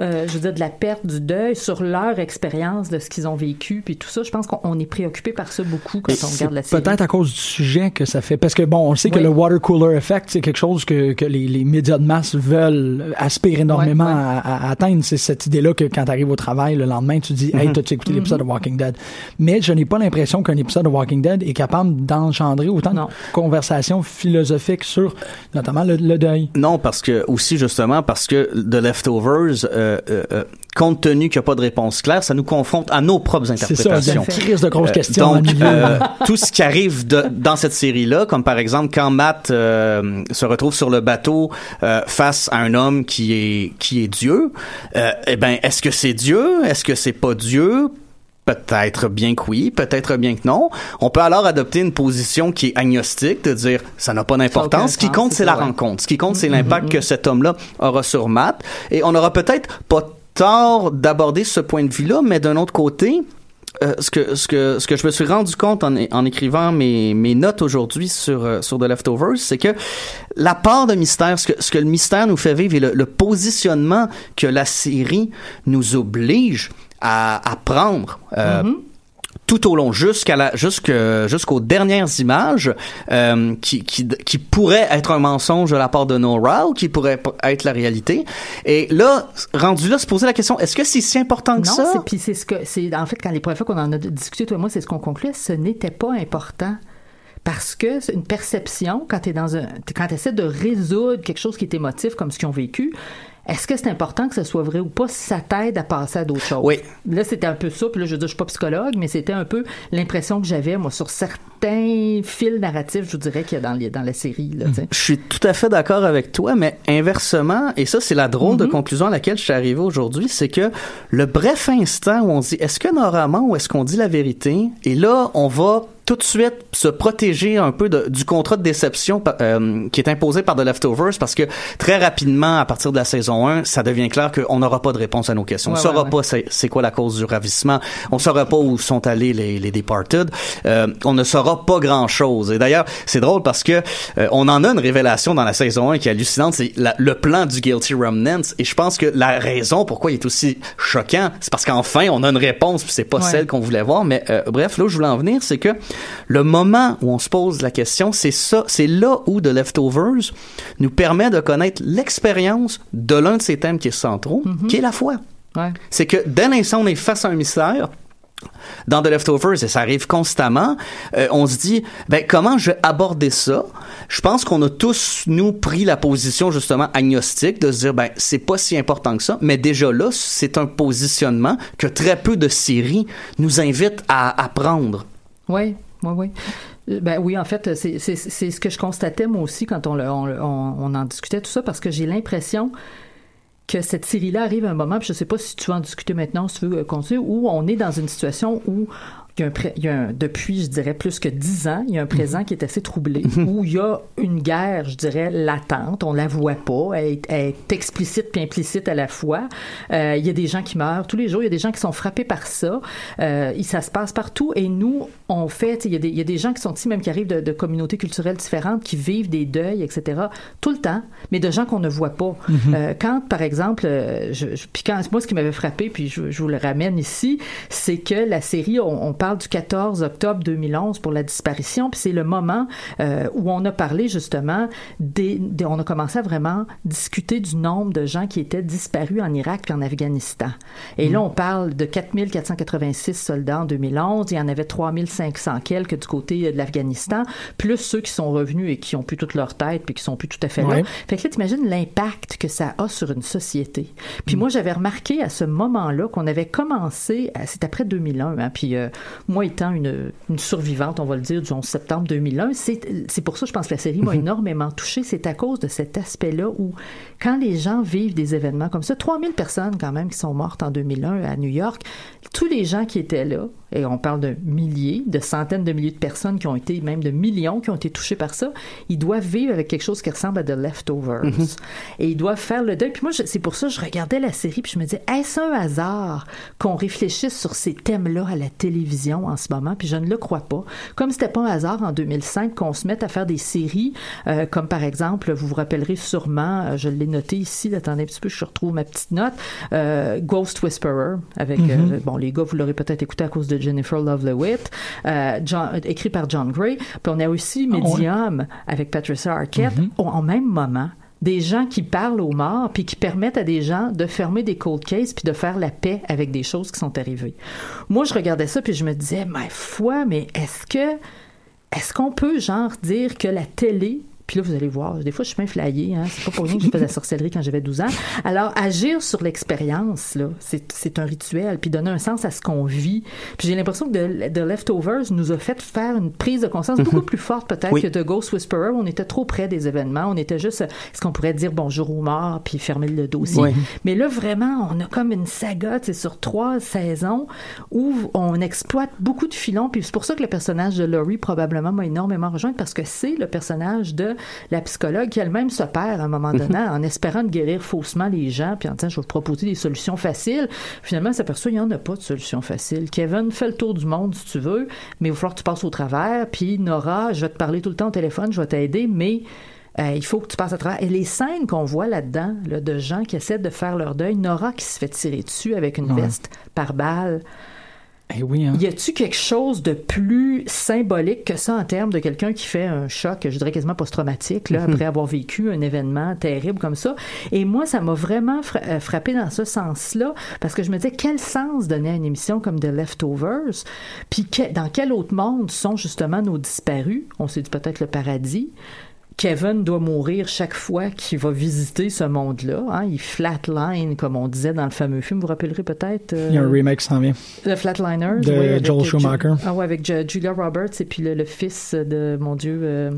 Euh, je veux dire, de la perte, du deuil, sur leur expérience de ce qu'ils ont vécu, puis tout ça. Je pense qu'on est préoccupé par ça beaucoup quand on regarde la série. Peut-être à cause du sujet que ça fait, parce que bon, on sait que le water cooler effect, c'est quelque chose que, que les, les, médias de masse veulent aspirer énormément À, atteindre. C'est cette idée-là que quand tu arrives au travail le lendemain, tu dis, hey, mm-hmm. t'as-tu écouté l'épisode de mm-hmm. Walking Dead? Mais je n'ai pas l'impression qu'un épisode de Walking Dead est capable d'engendrer autant de conversations philosophiques sur, notamment le, deuil. Non, parce que aussi justement parce que The Leftovers euh, euh, euh, euh, compte tenu qu'il n'y a pas de réponse claire, ça nous confronte à nos propres interprétations. C'est ça, de grosses questions. Donc, [LAUGHS] tout ce qui arrive dans cette série-là, comme par exemple quand Matt se retrouve sur le bateau face à un homme qui est qui est Dieu, eh ben, est-ce que c'est Dieu? Est-ce que c'est pas Dieu? Peut-être bien que oui, peut-être bien que non. On peut alors adopter une position qui est agnostique, de dire ça n'a pas d'importance. Ce qui compte, c'est la rencontre. Ce qui compte, c'est mm-hmm. l'impact que cet homme-là aura sur Matt. Et on n'aura peut-être pas tort d'aborder ce point de vue-là, mais d'un autre côté, euh, ce que ce que ce que je me suis rendu compte en, en écrivant mes mes notes aujourd'hui sur euh, sur The Leftovers, c'est que la part de mystère, ce que ce que le mystère nous fait vivre et le, positionnement que la série nous oblige à, à prendre. Mm-hmm tout au long, jusqu'à la, jusqu'aux dernières images, euh, qui, qui, qui pourraient être un mensonge de la part de Nora ou qui pourraient être la réalité. Et là, rendu là, se poser la question, est-ce que c'est si important que ça? Non, puis c'est ce que, c'est, en fait, quand les premières fois qu'on en a discuté, toi et moi, c'est ce qu'on conclut, ce n'était pas important parce que c'est une perception quand tu dans un quand tu essaies de résoudre quelque chose qui est émotif comme ce qu'ils ont vécu est-ce que c'est important que ce soit vrai ou pas si ça t'aide à passer à d'autres choses? Oui. Là, c'était un peu ça. Puis là, je veux dire, je suis pas psychologue, mais c'était un peu l'impression que j'avais, moi, sur certains fils narratifs, je vous dirais, qu'il y a dans, les, dans la série. Là, je suis tout à fait d'accord avec toi, mais inversement, et ça, c'est la drôle de mm-hmm. conclusion à laquelle je suis arrivé aujourd'hui, c'est que le bref instant où on dit est-ce que normalement ou est-ce qu'on dit la vérité, et là, on va tout de suite se protéger un peu de, du contrat de déception euh, qui est imposé par The Leftovers parce que très rapidement, à partir de la saison 1, ça devient clair qu'on n'aura pas de réponse à nos questions. on ne saura pas c'est quoi la cause du ravissement. On ne saura pas où sont allés les, les Departed. Euh, on ne saura pas grand-chose. Et d'ailleurs, c'est drôle parce que euh, on en a une révélation dans la saison 1 qui est hallucinante, c'est le plan du Guilty Remnants. Et je pense que la raison pourquoi il est aussi choquant, c'est parce qu'enfin, on a une réponse, puis c'est pas celle qu'on voulait voir. Mais bref, là où je voulais en venir, c'est que le moment où on se pose la question, c'est ça, c'est là où The Leftovers nous permet de connaître l'expérience de l'un de ces thèmes qui est centraux, mhm. qui est la foi. C'est que dès l'instant où on est face à un mystère, dans The Leftovers, et ça arrive constamment, euh, on se dit, ben, comment je vais aborder ça? Je pense qu'on a tous, nous, pris la position, justement, agnostique, de se dire, ben, c'est pas si important que ça, mais déjà là, c'est un positionnement que très peu de séries nous invitent à apprendre. Oui, oui. Euh, ben oui, en fait, c'est ce que je constatais moi aussi quand on, on, on, en discutait tout ça, parce que j'ai l'impression que cette série-là arrive à un moment, je sais pas si tu veux en discuter maintenant, si tu veux euh, continuer, où on est dans une situation où il y a un, depuis, je dirais, plus que dix ans, il y a un présent mhm. qui est assez troublé, mhm. où il y a une guerre, je dirais, latente. On la voit pas. Elle est, explicite puis implicite à la fois. Euh, il y a des gens qui meurent tous les jours. Il y a des gens qui sont frappés par ça. Euh, ça se passe partout. Et nous, on fait, il y, a des, il y a des gens qui sont ici, même qui arrivent de, communautés culturelles différentes, qui vivent des deuils, etc., tout le temps, mais de gens qu'on ne voit pas. Mhm. euh, quand, par exemple, je, puis quand, moi, ce qui m'avait frappé, puis je, je, vous le ramène ici, c'est que la série, on, on parle du 14 octobre 2011 pour la disparition, puis c'est le moment euh, où on a parlé justement, des, on a commencé à vraiment discuter du nombre de gens qui étaient disparus en Irak et en Afghanistan. Et là, mm. on parle de 4486 soldats en 2011, il y en avait 3500 quelques du côté de l'Afghanistan, plus ceux qui sont revenus et qui ont plus toute leur tête puis qui sont plus tout à fait là. Fait que là, t'imagines l'impact que ça a sur une société. Puis mm. moi, j'avais remarqué à ce moment-là qu'on avait commencé, c'est après 2001, hein, puis euh, moi étant une, une, survivante, on va le dire, du 11 septembre 2001, c'est pour ça, je pense que la série m'a mhm. énormément touchée. C'est à cause de cet aspect-là où, quand les gens vivent des événements comme ça, 3000 personnes quand même qui sont mortes en 2001 à New York, tous les gens qui étaient là, et on parle de milliers, de centaines de milliers de personnes qui ont été, même de millions qui ont été touchés par ça, ils doivent vivre avec quelque chose qui ressemble à The Leftovers. Mhm. Et ils doivent faire le deuil. Puis moi, c'est pour ça que je regardais la série, puis je me disais, est-ce un hasard qu'on réfléchisse sur ces thèmes-là à la télévision? En ce moment? Puis je ne le crois pas. Comme c'était pas un hasard en 2005 qu'on se mette à faire des séries, euh, comme par exemple, vous vous rappellerez sûrement, euh, je l'ai noté ici, attendez un petit peu, je retrouve ma petite note, euh, Ghost Whisperer, avec, mhm. bon, les gars, vous l'aurez peut-être écouté à cause de Jennifer Love Lewitt, écrit par John Gray. Puis on a aussi ah, Medium avec Patricia Arquette mm en même moment des gens qui parlent aux morts puis qui permettent à des gens de fermer des cold cases puis de faire la paix avec des choses qui sont arrivées. Moi, je regardais ça puis je me disais, ma foi, mais est-ce que est-ce qu'on peut genre dire que la télé puis là, vous allez voir, des fois, je suis bien flyée. Hein? C'est pas pour rien que j'ai fait de la sorcellerie quand j'avais 12 ans. Alors, agir sur l'expérience, là, c'est un rituel, puis donner un sens à ce qu'on vit. Puis j'ai l'impression que The, Leftovers nous a fait faire une prise de conscience beaucoup mhm. plus forte peut-être que The Ghost Whisperer. On était trop près des événements. On était juste, est-ce qu'on pourrait dire bonjour aux morts, puis fermer le dossier. Mais là, vraiment, on a comme une saga, c'est sur trois saisons où on exploite beaucoup de filons. Puis c'est pour ça que le personnage de Laurie probablement m'a énormément rejoint parce que c'est le personnage de la psychologue qui elle-même se perd à un moment donné en espérant de guérir faussement les gens, puis en disant, je vais vous proposer des solutions faciles. Finalement, elle s'aperçoit qu'il n'y en a pas de solution facile. Kevin, fais le tour du monde si tu veux, mais il va falloir que tu passes au travers. Puis Nora, je vais te parler tout le temps au téléphone, je vais t'aider, mais euh, il faut que tu passes à travers. Et les scènes qu'on voit là-dedans, là, de gens qui essaient de faire leur deuil, Nora qui se fait tirer dessus avec une veste par balle. Eh oui, hein. Y a-tu quelque chose de plus symbolique que ça en termes de quelqu'un qui fait un choc, je dirais quasiment post-traumatique, là, après avoir vécu un événement terrible comme ça? Et moi, ça m'a vraiment fra- euh, frappé dans ce sens-là, parce que je me disais, quel sens donner à une émission comme The Leftovers? Puis que- dans quel autre monde sont justement nos disparus? On s'est dit peut-être le paradis. Kevin doit mourir chaque fois qu'il va visiter ce monde-là. hein. Il flatline, comme on disait dans le fameux film. Vous vous rappellerez peut-être euh, Il y a un remake qui s'en vient. The Flatliners. De oui, Joel Ju- Schumacher. Ah ouais, avec Ju- Julia Roberts et puis le, le fils de, mon Dieu, euh,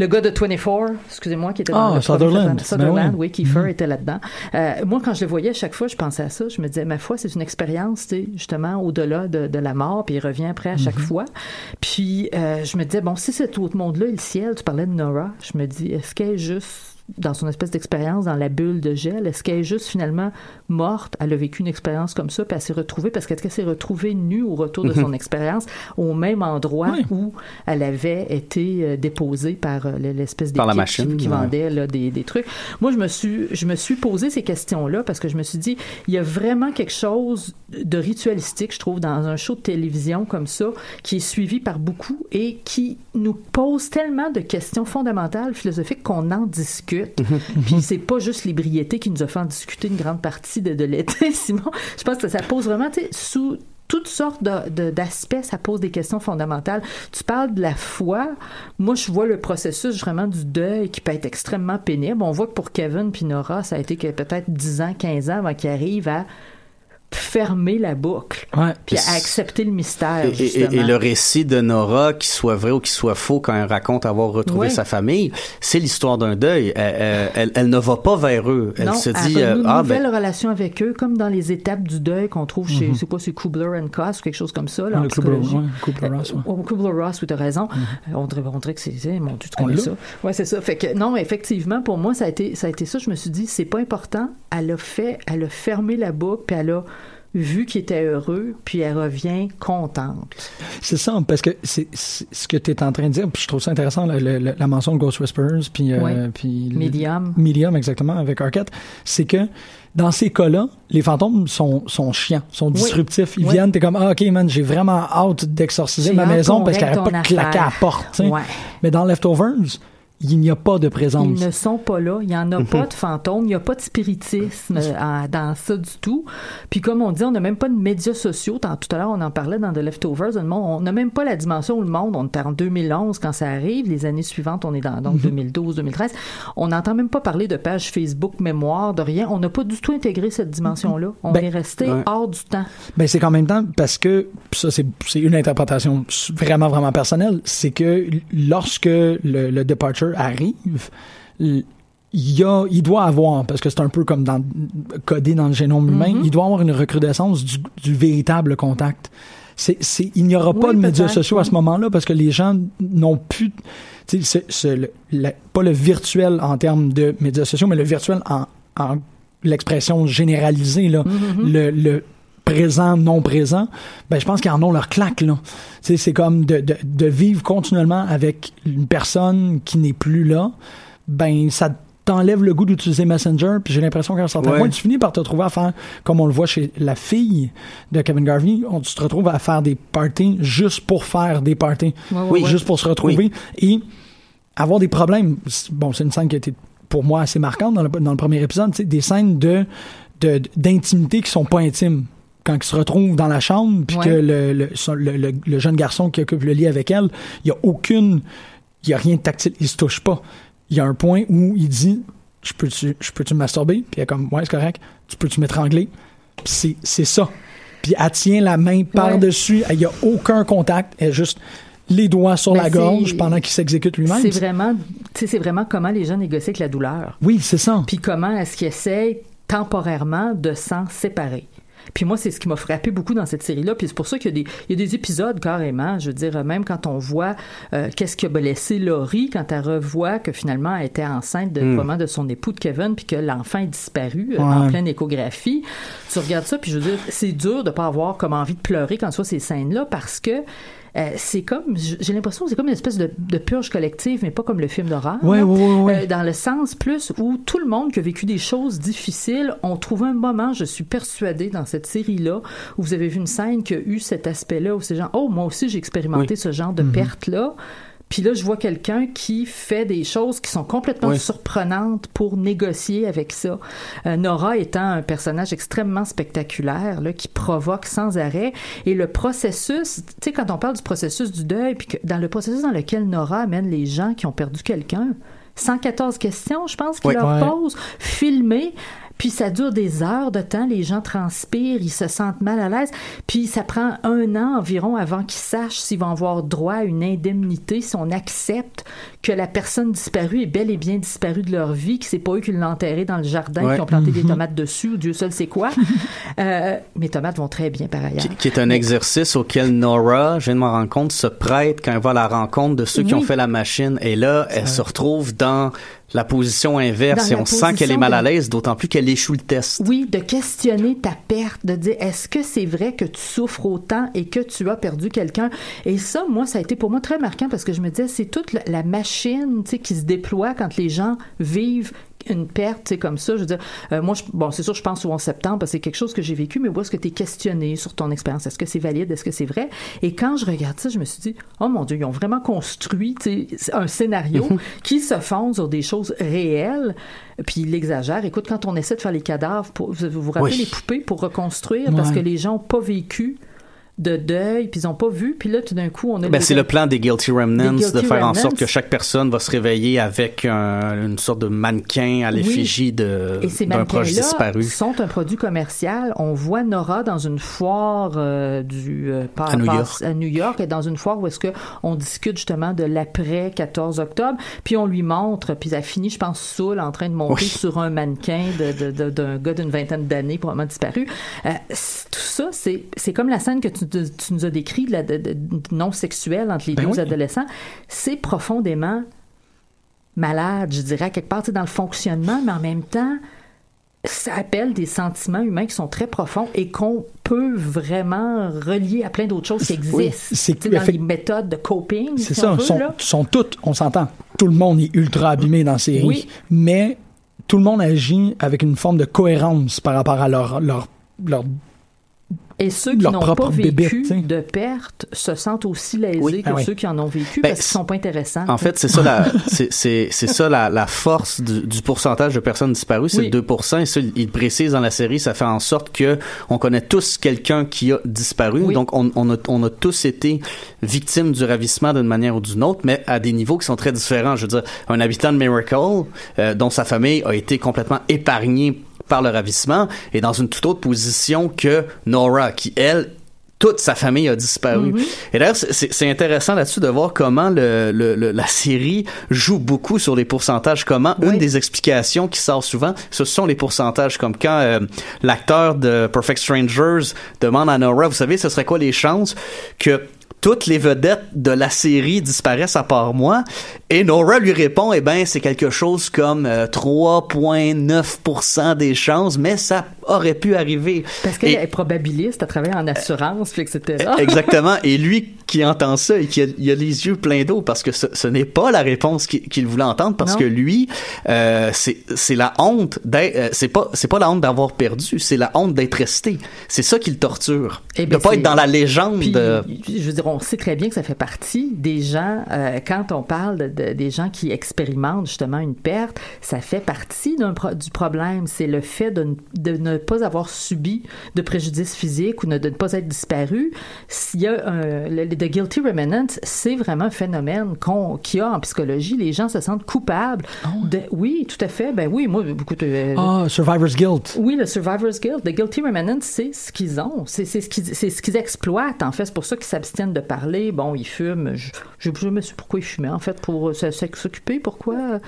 le gars de 24, excusez-moi, qui était dans Ah, le Sutherland. Sutherland, Ben oui. oui, Kiefer Mhm. était là-dedans. Euh, moi, quand je le voyais, à chaque fois, je pensais à ça. Je me disais, ma foi, c'est une expérience, tu sais, justement, au-delà de, de la mort, puis il revient après à chaque Mhm. fois. Puis euh, je me disais, bon, si cet autre monde-là est le ciel, tu parlais de Nora, je me dis, est-ce qu'elle est juste dans son espèce d'expérience dans la bulle de gel, est-ce qu'elle est juste finalement morte, elle a vécu une expérience comme ça, puis elle s'est retrouvée, parce qu'elle s'est retrouvée nue au retour de son expérience, au même endroit Oui. où elle avait été euh, déposée par euh, l'espèce d'équipe machine, qui, qui ouais. vendait là, des, des trucs. Moi, je me suis, je me suis posé ces questions-là parce que je me suis dit, il y a vraiment quelque chose de ritualistique, je trouve, dans un show de télévision comme ça, qui est suivi par beaucoup et qui nous pose tellement de questions fondamentales, philosophiques, qu'on en discute. Puis c'est pas juste l'ébriété qui nous a fait en discuter une grande partie de, de l'été, [LAUGHS] Simon. Je pense que ça pose vraiment, tu sais, sous toutes sortes d'aspects, ça pose des questions fondamentales. Tu parles de la foi. Moi, je vois le processus vraiment du deuil qui peut être extrêmement pénible. On voit que pour Kevin puis Nora, ça a été peut-être 10 ans, 15 ans avant qu'ils arrivent à fermer la boucle Ouais. puis à accepter le mystère, Et, et- le récit de Nora, qu'il soit vrai ou qu'il soit faux, quand elle raconte avoir retrouvé Ouais. sa famille, c'est l'histoire d'un deuil. Elle, elle- elle- elle ne va pas vers eux. Elle non, se elle dit, a euh, une ah nouvelle ben, relation avec eux, comme dans les étapes du deuil qu'on trouve chez, c'est quoi, c'est Kubler and Koss ou quelque chose comme ça, là, en Kubler- ouais, Kubler-Ross, ouais. Euh, oh, Kubler-Ross, oui, t'as raison. Euh, on, dirait, on dirait que c'est, mon Dieu, tu On connais ça. Ouais, c'est ça. Fait que, non, effectivement, pour moi, ça a été, ça a été ça. Je me suis dit, c'est pas important. Elle a fait, elle a fermé la boucle, puis elle a vu qu'il était heureux, puis elle revient contente. C'est ça, parce que c'est ce que tu es en train de dire, puis je trouve ça intéressant, la, la- la- la mention de Ghost Whisperers, puis... euh, puis le- Medium. Medium, exactement, avec Arquette, c'est que dans ces cas-là, les fantômes sont, sont chiants, sont disruptifs. Ils Oui. viennent, t'es comme, ah, ok, man, j'ai vraiment hâte d'exorciser ma maison parce qu'elle n'arrête pas de claquer à la porte. Ouais. Mais dans Leftovers, il n'y a pas de présence. Ils ne sont pas là. Il n'y en a pas de fantômes. Il n'y a pas de spiritisme euh, dans ça du tout. Puis comme on dit, on n'a même pas de médias sociaux. Tant- Tout à l'heure, on en parlait dans The Leftovers. On n'a même pas la dimension où le monde, on est en 2011 quand ça arrive. Les années suivantes, on est dans donc 2012, 2013. On n'entend même pas parler de page Facebook mémoire, de rien. On n'a pas du tout intégré cette dimension-là. On Ben, est resté ouais. hors du temps. Ben, c'est qu'en même temps, parce que, ça, c'est une interprétation vraiment, vraiment personnelle, c'est que lorsque le, le departure arrive, il y a, il doit avoir, parce que c'est un peu comme dans, codé dans le génome humain, Mm-hmm. il doit avoir une recrudescence du, du véritable contact. C'est, il n'y aura pas de médias sociaux à ce moment-là parce que les gens n'ont plus, c'est- le- pas le virtuel en termes de médias sociaux, mais le virtuel en, en l'expression généralisée, là. Mm-hmm. Le, le présent, non présent, ben, je pense qu'ils en ont leur claque, là. Tu sais, c'est comme de, de, de vivre continuellement avec une personne qui n'est plus là, ben, ça t'enlève le goût d'utiliser Messenger, puis j'ai l'impression qu'à un certain Ouais. point, tu finis par te retrouver à faire, comme on le voit chez la fille de Kevin Garvey, on, tu te retrouves à faire des parties juste pour faire des parties. Ouais, ouais, oui, ouais. juste pour se retrouver et avoir des problèmes. C'est- Bon, c'est une scène qui a été pour moi assez marquante dans le, dans le premier épisode, des scènes de de- d'intimité qui sont pas intimes. Quand ils se retrouvent dans la chambre, puis Ouais. que le, le, jeune garçon qui occupe le lit avec elle, il y a aucune, il y a rien de tactile, il se touche pas. Il y a un point où il dit, je peux-tu, me masturber? Puis elle est comme, ouais, c'est correct. Tu peux-tu m'étrangler? Puis c'est, ça. Puis elle tient la main par-dessus, il y a aucun contact, elle juste les doigts sur Ben, la gorge pendant qu'il s'exécute lui-même. C'est vraiment, c'est vraiment comment les gens négocient avec la douleur. Oui, c'est ça. Puis comment est-ce qu'ils essayent temporairement de s'en séparer. Puis moi, c'est ce qui m'a frappé beaucoup dans cette série-là. Puis c'est pour ça qu'il y, y, a des épisodes carrément. Je veux dire, même quand on voit euh, qu'est-ce qui a blessé Laurie, quand elle revoit que finalement elle était enceinte de, mm. de son époux de Kevin, puis que l'enfant est disparu euh, en pleine échographie. Tu regardes ça, puis je veux dire, c'est dur de pas avoir comme envie de pleurer quand soit ces scènes-là parce que euh, c'est comme, j'ai l'impression que c'est comme une espèce de, purge collective, mais pas comme le film d'horreur. Ouais, euh, dans le sens plus où tout le monde qui a vécu des choses difficiles ont trouvé un moment, je suis persuadée, dans cette série-là, où vous avez vu une scène qui a eu cet aspect-là, où ces gens, oh, moi aussi j'ai expérimenté ce genre de mm-hmm. perte-là. Puis là, je vois quelqu'un qui fait des choses qui sont complètement surprenantes pour négocier avec ça. Euh, Nora étant un personnage extrêmement spectaculaire, là, qui provoque sans arrêt. Et le processus, tu sais, quand on parle du processus du deuil, puis que dans le processus dans lequel Nora amène les gens qui ont perdu quelqu'un, 114 questions, je pense, qu'il leur pose, filmées puis ça dure des heures de temps, les gens transpirent, ils se sentent mal à l'aise, puis ça prend un an environ avant qu'ils sachent s'ils vont avoir droit à une indemnité, si on accepte que la personne disparue est bel et bien disparue de leur vie, que c'est pas eux qui l'ont enterré dans le jardin, qui ont planté des mhm. tomates dessus, ou Dieu seul sait quoi. [LAUGHS] euh, mes tomates vont très bien par ailleurs. Qui, est un exercice auquel Nora, je viens de m'en rendre compte, se prête quand elle va à la rencontre de ceux qui ont fait la machine. Et là, elle se retrouve dans la position inverse et on sent qu'elle est mal à l'aise, d'autant plus qu'elle échoue le test. Oui, de questionner ta perte, de dire est-ce que c'est vrai que tu souffres autant et que tu as perdu quelqu'un? Et ça, moi, ça a été pour moi très marquant parce que je me disais c'est toute la machine, qui se déploie quand les gens vivent une perte comme ça, je veux dire, euh, moi, bon, c'est sûr, je pense au 11 septembre, parce que c'est quelque chose que j'ai vécu, mais où est-ce que tu es questionné sur ton expérience? Est-ce que c'est valide? Est-ce que c'est vrai? Et quand je regarde ça, je me suis dit, oh mon Dieu, ils ont vraiment construit un scénario mhm. qui se fonde sur des choses réelles, puis ils l'exagèrent. Écoute, quand on essaie de faire les cadavres, pour, vous vous rappelez les poupées pour reconstruire, parce que les gens n'ont pas vécu de deuil, puis ils n'ont pas vu, puis là, tout d'un coup, on a... Ben, c'est le plan des Guilty Remnants, de faire en sorte que chaque personne va se réveiller avec une sorte de mannequin à l'effigie de d'un proche disparu. sont un produit commercial. On voit Nora dans une foire euh, du... Euh, à, New York. à New York, et dans une foire où est-ce qu'on discute justement de l'après 14 octobre, puis on lui montre, puis elle finit, je pense, saoul, en train de monter sur un mannequin d'un de, de, gars d'une vingtaine d'années, probablement disparu. Euh, tout ça, c'est comme la scène que tu tu nous as décrit de, non sexuel entre les ben deux adolescents, c'est profondément malade, je dirais, quelque part, dans le fonctionnement, mais en même temps, ça appelle des sentiments humains qui sont très profonds et qu'on peut vraiment relier à plein d'autres choses qui existent. c'est dans les méthodes de coping. C'est ça, sont, sont toutes, on s'entend, tout le monde est ultra abîmé dans ces série, mais tout le monde agit avec une forme de cohérence par rapport à leur, leur, leur et ceux qui n'ont pas vécu de perte se sentent aussi lésés que ah ceux qui en ont vécu ben, parce qu'ils sont pas intéressants. En fait, c'est ça la, [LAUGHS] c'est, ça la, la force du, pourcentage de personnes disparues, c'est 2%. Et ça, il précise dans la série, ça fait en sorte que on connaît tous quelqu'un qui a disparu. Donc, on, on, a, on a tous été victimes du ravissement d'une manière ou d'une autre, mais à des niveaux qui sont très différents. Je veux dire, un habitant de Miracle, euh, dont sa famille a été complètement épargnée par le ravissement est dans une toute autre position que Nora, qui, elle, toute sa famille a disparu. Mm-hmm. Et d'ailleurs, c'est intéressant là-dessus de voir comment le, la série joue beaucoup sur les pourcentages. Comment une des explications qui sort souvent, ce sont les pourcentages. Comme quand euh, l'acteur de Perfect Strangers demande à Nora, vous savez, ce serait quoi les chances que toutes les vedettes de la série disparaissent à part moi? Et Nora lui répond, eh ben, c'est quelque chose comme 3,9% euh, des chances, mais ça aurait pu arriver. Parce qu'elle est probabiliste, elle travaille en assurance, etc. E-, exactement. [LAUGHS] Et lui qui entend ça et qui a, il a les yeux pleins d'eau parce que ce, n'est pas la réponse qu'il voulait entendre parce que lui, euh, c'est la honte d'être, euh, c'est pas c'est pas la honte d'avoir perdu, c'est la honte d'être resté. C'est ça qui le torture. Et eh de ben, pas être dans la légende. Je veux dire, on sait très bien que ça fait partie des gens euh, quand on parle de, des gens qui expérimentent justement une perte, ça fait partie du problème. C'est le fait de, de, ne pas avoir subi de préjudice physique ou de ne pas être disparu. S'il y a un, le, The Guilty Remnant, c'est vraiment un phénomène qu'on, qu'il y a en psychologie. Les gens se sentent coupables. Ah de, oui, tout à fait. Ben oui, moi, beaucoup de. Ah, Survivor's Guilt. Oui, le Survivor's Guilt. The Guilty Remnant, c'est ce qu'ils ont. C'est, c'est, ce qu'ils, c'est ce qu'ils exploitent, en fait. C'est pour ça qu'ils s'abstiennent de parler. Bon, ils fument. Je, je, me suis pourquoi ils fumaient, en fait, pour pour s'occuper? Pourquoi?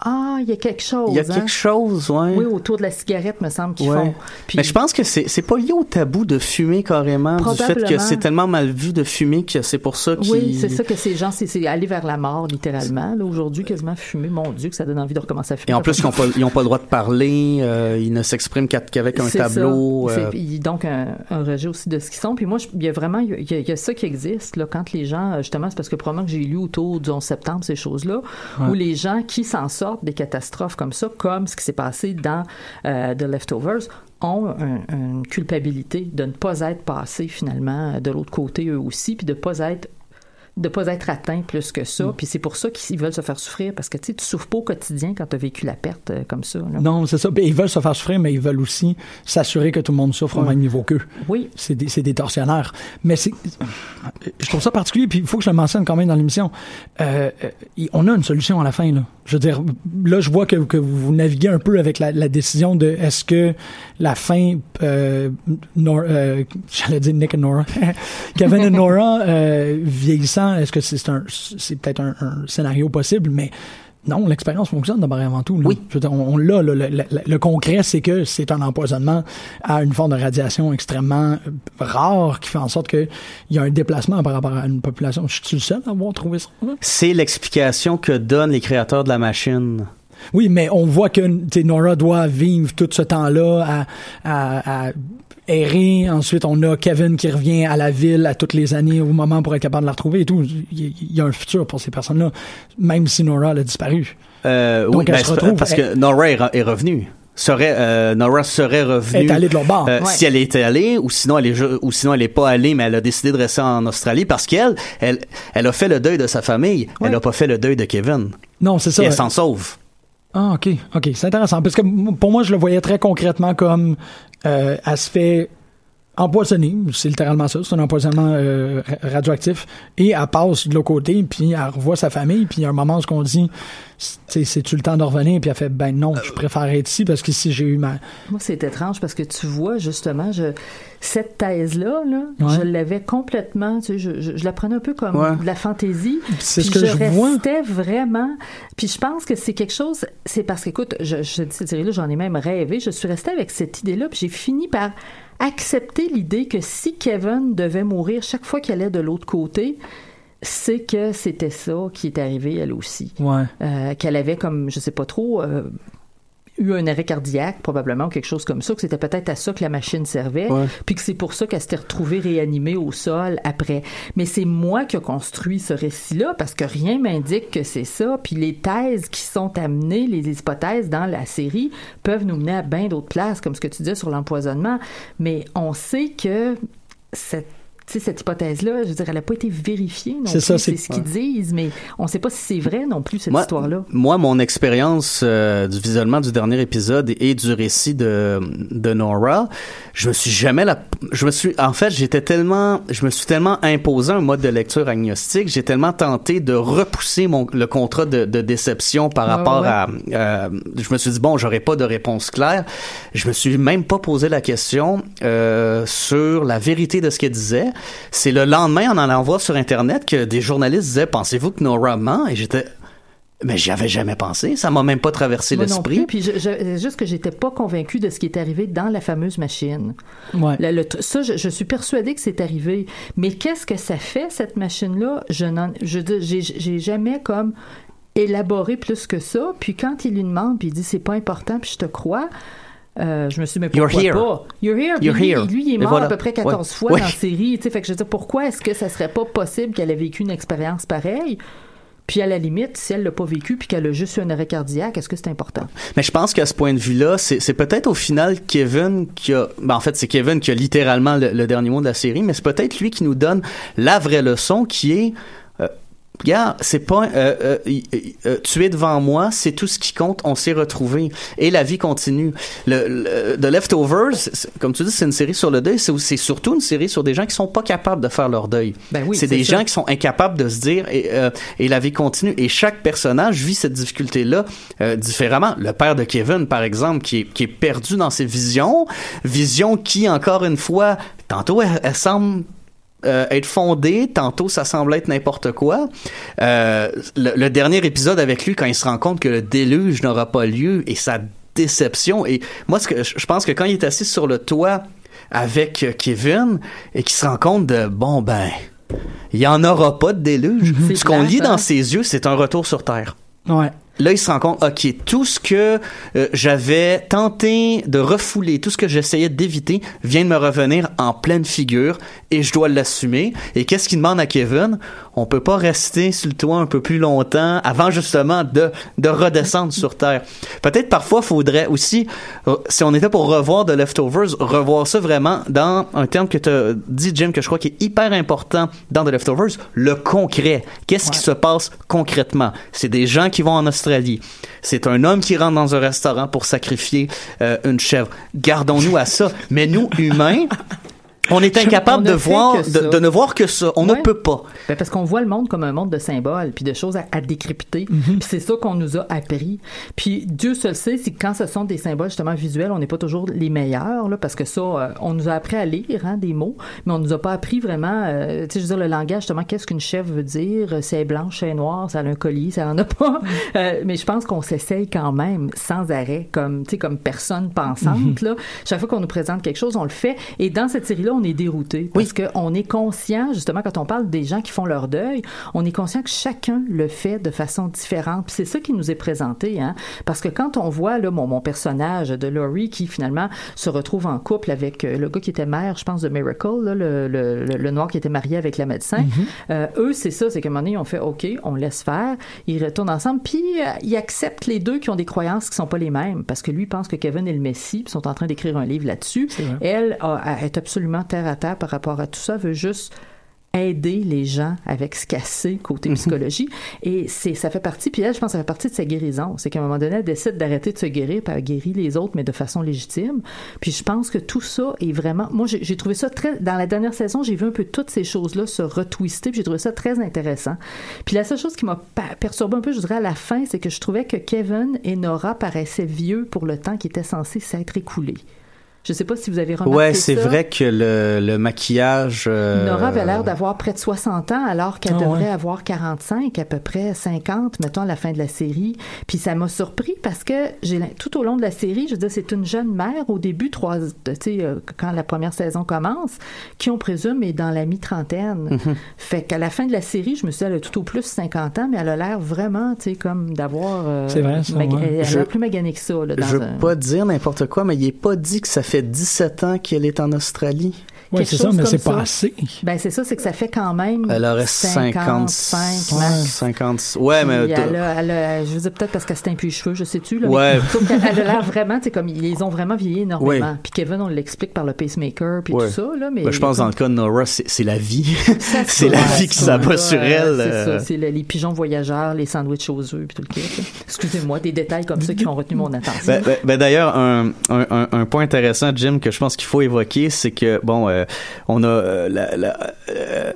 Ah, il y a quelque chose. Il y a hein? quelque chose, ouais. Oui, autour de la cigarette, me semble qu'ils Ouais. font. Puis- Mais je pense que c'est pas lié au tabou de fumer carrément, du fait que c'est tellement mal vu de fumer que c'est pour ça qu'ils... Oui, c'est ça que ces gens, c'est aller vers la mort, littéralement. Aujourd'hui, quasiment fumer, mon Dieu, que ça donne envie de recommencer à fumer. Et en plus, ils n'ont pas, le droit de parler, euh, ils ne s'expriment qu'avec un tableau. euh, donc un, un rejet aussi de ce qu'ils sont. Puis moi, il y a vraiment, il y a, il y a ça qui existe là quand les gens, euh, justement, c'est parce que probablement que j'ai lu autour du 11 septembre ces choses-là, où les gens qui s'en sortent des catastrophes comme ça, comme ce qui s'est passé dans euh, The Leftovers, ont un- une culpabilité de ne pas être passés finalement de l'autre côté eux aussi, puis de pas être de pas être atteint plus que Mm. ça. Puis c'est pour ça qu'ils veulent se faire souffrir parce que tu tu souffres pas au quotidien quand tu as vécu la perte euh, comme ça. là. Non, c'est ça. Puis ils veulent se faire souffrir, mais ils veulent aussi s'assurer que tout le monde souffre au même niveau qu'eux. Oui. C'est des, des tortionnaires. Mais c'est, je trouve ça particulier, puis il faut que je le mentionne quand même dans l'émission. Euh, euh, on a une solution à la fin, là. Je veux dire, là, je vois que, que vous naviguez un peu avec la, la décision de est-ce que la fin, euh, j'allais dire Nick et Nora, [LAUGHS] Kevin et Nora euh, est-ce que c'est un, c'est peut-être un, un scénario possible, mais non, l'expérience fonctionne d'abord et avant tout. là. Oui. Je veux dire, on, on l'a, là, le, le- le concret, c'est que c'est un empoisonnement à une forme de radiation extrêmement euh, rare qui fait en sorte qu'il y a un déplacement par rapport à une population. Je suis le seul à avoir trouvé ça? C'est l'explication que donnent les créateurs de la machine. Oui, mais on voit que Nora doit vivre tout ce temps-là à, à, à errer. Ensuite, on a Kevin qui revient à la ville à toutes les années au moment pour être capable de la retrouver et tout. Il y- a un futur pour ces personnes-là, même si Nora a disparu. Euh, Donc, oui, elle ben, se c'est retrouve- parce que Nora est, re- est revenue. Serait, euh, Nora serait revenue. Elle est allée de leur bord. Euh, Ouais. Si elle était allée, ou sinon elle est, ou sinon elle est pas allée, mais elle a décidé de rester en Australie parce qu'elle, elle, elle a fait le deuil de sa famille. Elle a pas fait le deuil de Kevin. Non, c'est ça. Et elle s'en sauve. Ah, ok, ok, c'est intéressant. Parce que pour moi, je le voyais très concrètement comme euh, elle se fait empoisonner, c'est littéralement ça, c'est un empoisonnement euh, ra- radioactif, et elle passe de l'autre côté, puis elle revoit sa famille, puis il y a un moment où on dit, c'est- c'est-tu le temps de revenir, puis elle fait, ben non, je préfère être ici, parce qu'ici, j'ai eu ma... Moi, c'est étrange parce que tu vois, justement, je, cette thèse-là, là, Ouais. je l'avais complètement, tu sais, je, je, je la prenais un peu comme Ouais. de la fantaisie. C'est Puis ce que je vois. restais vraiment. Puis je pense que c'est quelque chose. C'est parce qu'écoute, je, je dis cette série-là, j'en ai même rêvé. Je suis restée avec cette idée-là, puis j'ai fini par accepter l'idée que si Kevin devait mourir chaque fois qu'elle allait de l'autre côté, c'est que c'était ça qui est arrivé elle aussi. Ouais. Euh, qu'elle avait comme, je sais pas trop, euh, eu un arrêt cardiaque, probablement, ou quelque chose comme ça, que c'était peut-être à ça que la machine servait, Ouais. puis que c'est pour ça qu'elle s'était retrouvée réanimée au sol après. Mais c'est moi qui ai construit ce récit-là, parce que rien m'indique que c'est ça, puis les thèses qui sont amenées, les hypothèses dans la série, peuvent nous mener à bien d'autres places, comme ce que tu disais sur l'empoisonnement, mais on sait que cette cette hypothèse-là, je veux dire, elle n'a pas été vérifiée non C'est plus. ça, c'est c'est- ce qu'ils disent, mais on ne sait pas si c'est vrai non plus, cette Moi, histoire-là. moi, mon expérience euh, du visionnement du dernier épisode et, et du récit de, de Nora, je me suis jamais la, je me suis, en fait, j'étais tellement, je me suis tellement imposé un mode de lecture agnostique, j'ai tellement tenté de repousser mon, le contrat de, de déception par Ouais, rapport ouais. à, euh, je me suis dit bon, j'aurais pas de réponse claire. Je me suis même pas posé la question euh, sur la vérité de ce qu'elle disait. C'est le lendemain, en allant voir sur internet, que des journalistes disaient pensez-vous que Nora ment? Et j'étais mais j'y avais jamais pensé, ça m'a même pas traversé l'esprit. Puis je, juste que j'étais pas convaincue de ce qui est arrivé dans la fameuse machine. Ouais. Le- le tr- ça, je, je suis persuadée que c'est arrivé. Mais qu'est-ce que ça fait cette machine-là? Je n'en, je, j'ai jamais comme élaboré plus que ça. Puis quand il lui demande, puis il dit c'est pas important, puis je te crois. Euh, je me suis dit, mais You're pourquoi here. pas? You're here. You're lui, here. lui, il est mort voilà. à peu près 14 Ouais. fois Ouais. dans la série. tu sais. Fait que je dire, pourquoi est-ce que ça serait pas possible qu'elle ait vécu une expérience pareille? Puis à la limite, si elle l'a pas vécu puis qu'elle a juste eu un arrêt cardiaque, est-ce que c'est important? Mais je pense qu'à ce point de vue-là, c'est c'est peut-être au final Kevin qui a... Ben en fait, c'est Kevin qui a littéralement le, le dernier mot de la série, mais c'est peut-être lui qui nous donne la vraie leçon qui est... Regarde, c'est pas euh, euh, euh, tu es devant moi, c'est tout ce qui compte. On s'est retrouvés et la vie continue. Le, le- The Leftovers, comme tu dis, c'est une série sur le deuil. C'est surtout une série sur des gens qui sont pas capables de faire leur deuil. Ben oui, c'est des ça. gens qui sont incapables de se dire et, euh, et la vie continue. Et chaque personnage vit cette difficulté-là euh, différemment. Le père de Kevin, par exemple, qui est, qui est perdu dans ses visions, visions qui, encore une fois, tantôt, elles, elles semblent euh, être fondé, tantôt ça semble être n'importe quoi. Euh, le, le, dernier épisode avec lui, quand il se rend compte que le déluge n'aura pas lieu et sa déception. Et moi, ce que je pense que quand il est assis sur le toit avec euh, Kevin et qu'il se rend compte de bon ben, il y en aura pas de déluge. Ce qu'on lit dans hein? ses yeux, c'est un retour sur terre. Ouais là, il se rend compte, OK, tout ce que euh, j'avais tenté de refouler, tout ce que j'essayais d'éviter vient de me revenir en pleine figure et je dois l'assumer. Et qu'est-ce qu'il demande à Kevin? On peut pas rester sur le toit un peu plus longtemps avant justement de, de redescendre sur Terre. Peut-être parfois faudrait aussi, euh, si on était pour revoir The Leftovers, revoir ça vraiment dans un terme que tu as dit, Jim, que je crois qui est hyper important dans The Leftovers, le concret. Qu'est-ce qui se passe concrètement? C'est des gens qui vont en Australie c'est un homme qui rentre dans un restaurant pour sacrifier euh, une chèvre. Gardons-nous à ça. Mais nous, humains, on est incapable de voir, de, ne voir que ça. On ne peut pas. Ben parce qu'on voit le monde comme un monde de symboles, puis de choses à, décrypter. Mhm. Puis c'est ça qu'on nous a appris. Puis Dieu seul sait si quand ce sont des symboles justement visuels, on n'est pas toujours les meilleurs, là, parce que ça, euh, on nous a appris à lire hein, des mots, mais on nous a pas appris vraiment, euh, tu sais, je veux dire, le langage, justement, qu'est-ce qu'une chèvre veut dire, si elle est blanche, si elle est noire, ça a un collier, ça en a pas. Mhm. [LAUGHS] Euh, mais je pense qu'on s'essaye quand même, sans arrêt, comme, tu sais, comme personne pensante, mhm. là. Chaque fois qu'on nous présente quelque chose, on le fait. Et dans cette série-là, on est dérouté parce oui. qu'on est conscient, justement, quand on parle des gens qui font leur deuil, on est conscient que chacun le fait de façon différente. c'est ça qui nous est présenté, hein. Parce que quand on voit, là, mon, mon personnage de Laurie qui, finalement, se retrouve en couple avec euh, le gars qui était maire, je pense, de Miracle, là, le, le, le, noir qui était marié avec la médecin, mm-hmm. euh, eux, c'est ça, c'est qu'à un moment donné, ils ont fait, OK, on laisse faire, ils retournent ensemble, puis euh, ils acceptent les deux qui ont des croyances qui sont pas les mêmes, parce que lui pense que Kevin est le Messie, puis sont en train d'écrire un livre là-dessus. Elle a, est absolument terre à terre par rapport à tout ça, veut juste aider les gens avec ce sait côté mhm. psychologie. Et c'est ça fait partie puis elle je pense ça fait partie de sa guérison. C'est qu'à un moment donné elle décide d'arrêter de se guérir puis elle guérit les autres mais de façon légitime. Puis je pense que tout ça est vraiment moi j'ai trouvé ça très dans la dernière saison j'ai vu un peu toutes ces choses là se retwister puis j'ai trouvé ça très intéressant. Puis la seule chose qui m'a perturbé un peu je dirais à la fin c'est que je trouvais que Kevin et Nora paraissaient vieux pour le temps qui était censé s'être écoulé je sais pas si vous avez remarqué ouais, c'est vrai que le, le maquillage... Euh... Nora avait l'air d'avoir près de 60 ans alors qu'elle ah, devrait avoir 45, à peu près 50, mettons, à la fin de la série. Puis ça m'a surpris parce que j'ai tout au long de la série, je veux dire, c'est une jeune mère au début, trois, tu sais, euh, quand la première saison commence, qui on présume est dans la mi-trentaine. Mm-hmm. Fait qu'à la fin de la série, je me suis dit, elle a tout au plus 50 ans, mais elle a l'air vraiment, tu sais, comme d'avoir... Euh, c'est vrai, ça, Elle a plus magané que ça. Là, dans je veux pas dire n'importe quoi, mais il est pas dit que ça fait 17 ans qu'elle est en Australie. Oui, c'est ça, mais c'est pas assez. Ben, c'est ça, c'est que ça fait quand même. Elle aurait 55, 50. Ouais, mais. Elle a, elle a, je veux dire, peut-être parce qu'elle s'est un peu les cheveux, je sais-tu, là. Ouais. elle a l'air vraiment, c'est comme, ils ont vraiment vieilli énormément. Puis Kevin, on l'explique par le pacemaker, puis tout ça, là. Mais ben, je pense, dans le cas de Nora, c'est la vie. c'est la vie [LAUGHS] qui s'abat sur elle. C'est ça, euh. c'est les pigeons voyageurs, les sandwichs aux œufs, puis tout le kit. Excusez-moi, des détails comme ça qui ont retenu mon attention. Ben, ben, ben D'ailleurs, un, un, un, point intéressant, Jim, que je pense qu'il faut évoquer, c'est que, bon, euh, on a euh, la, euh,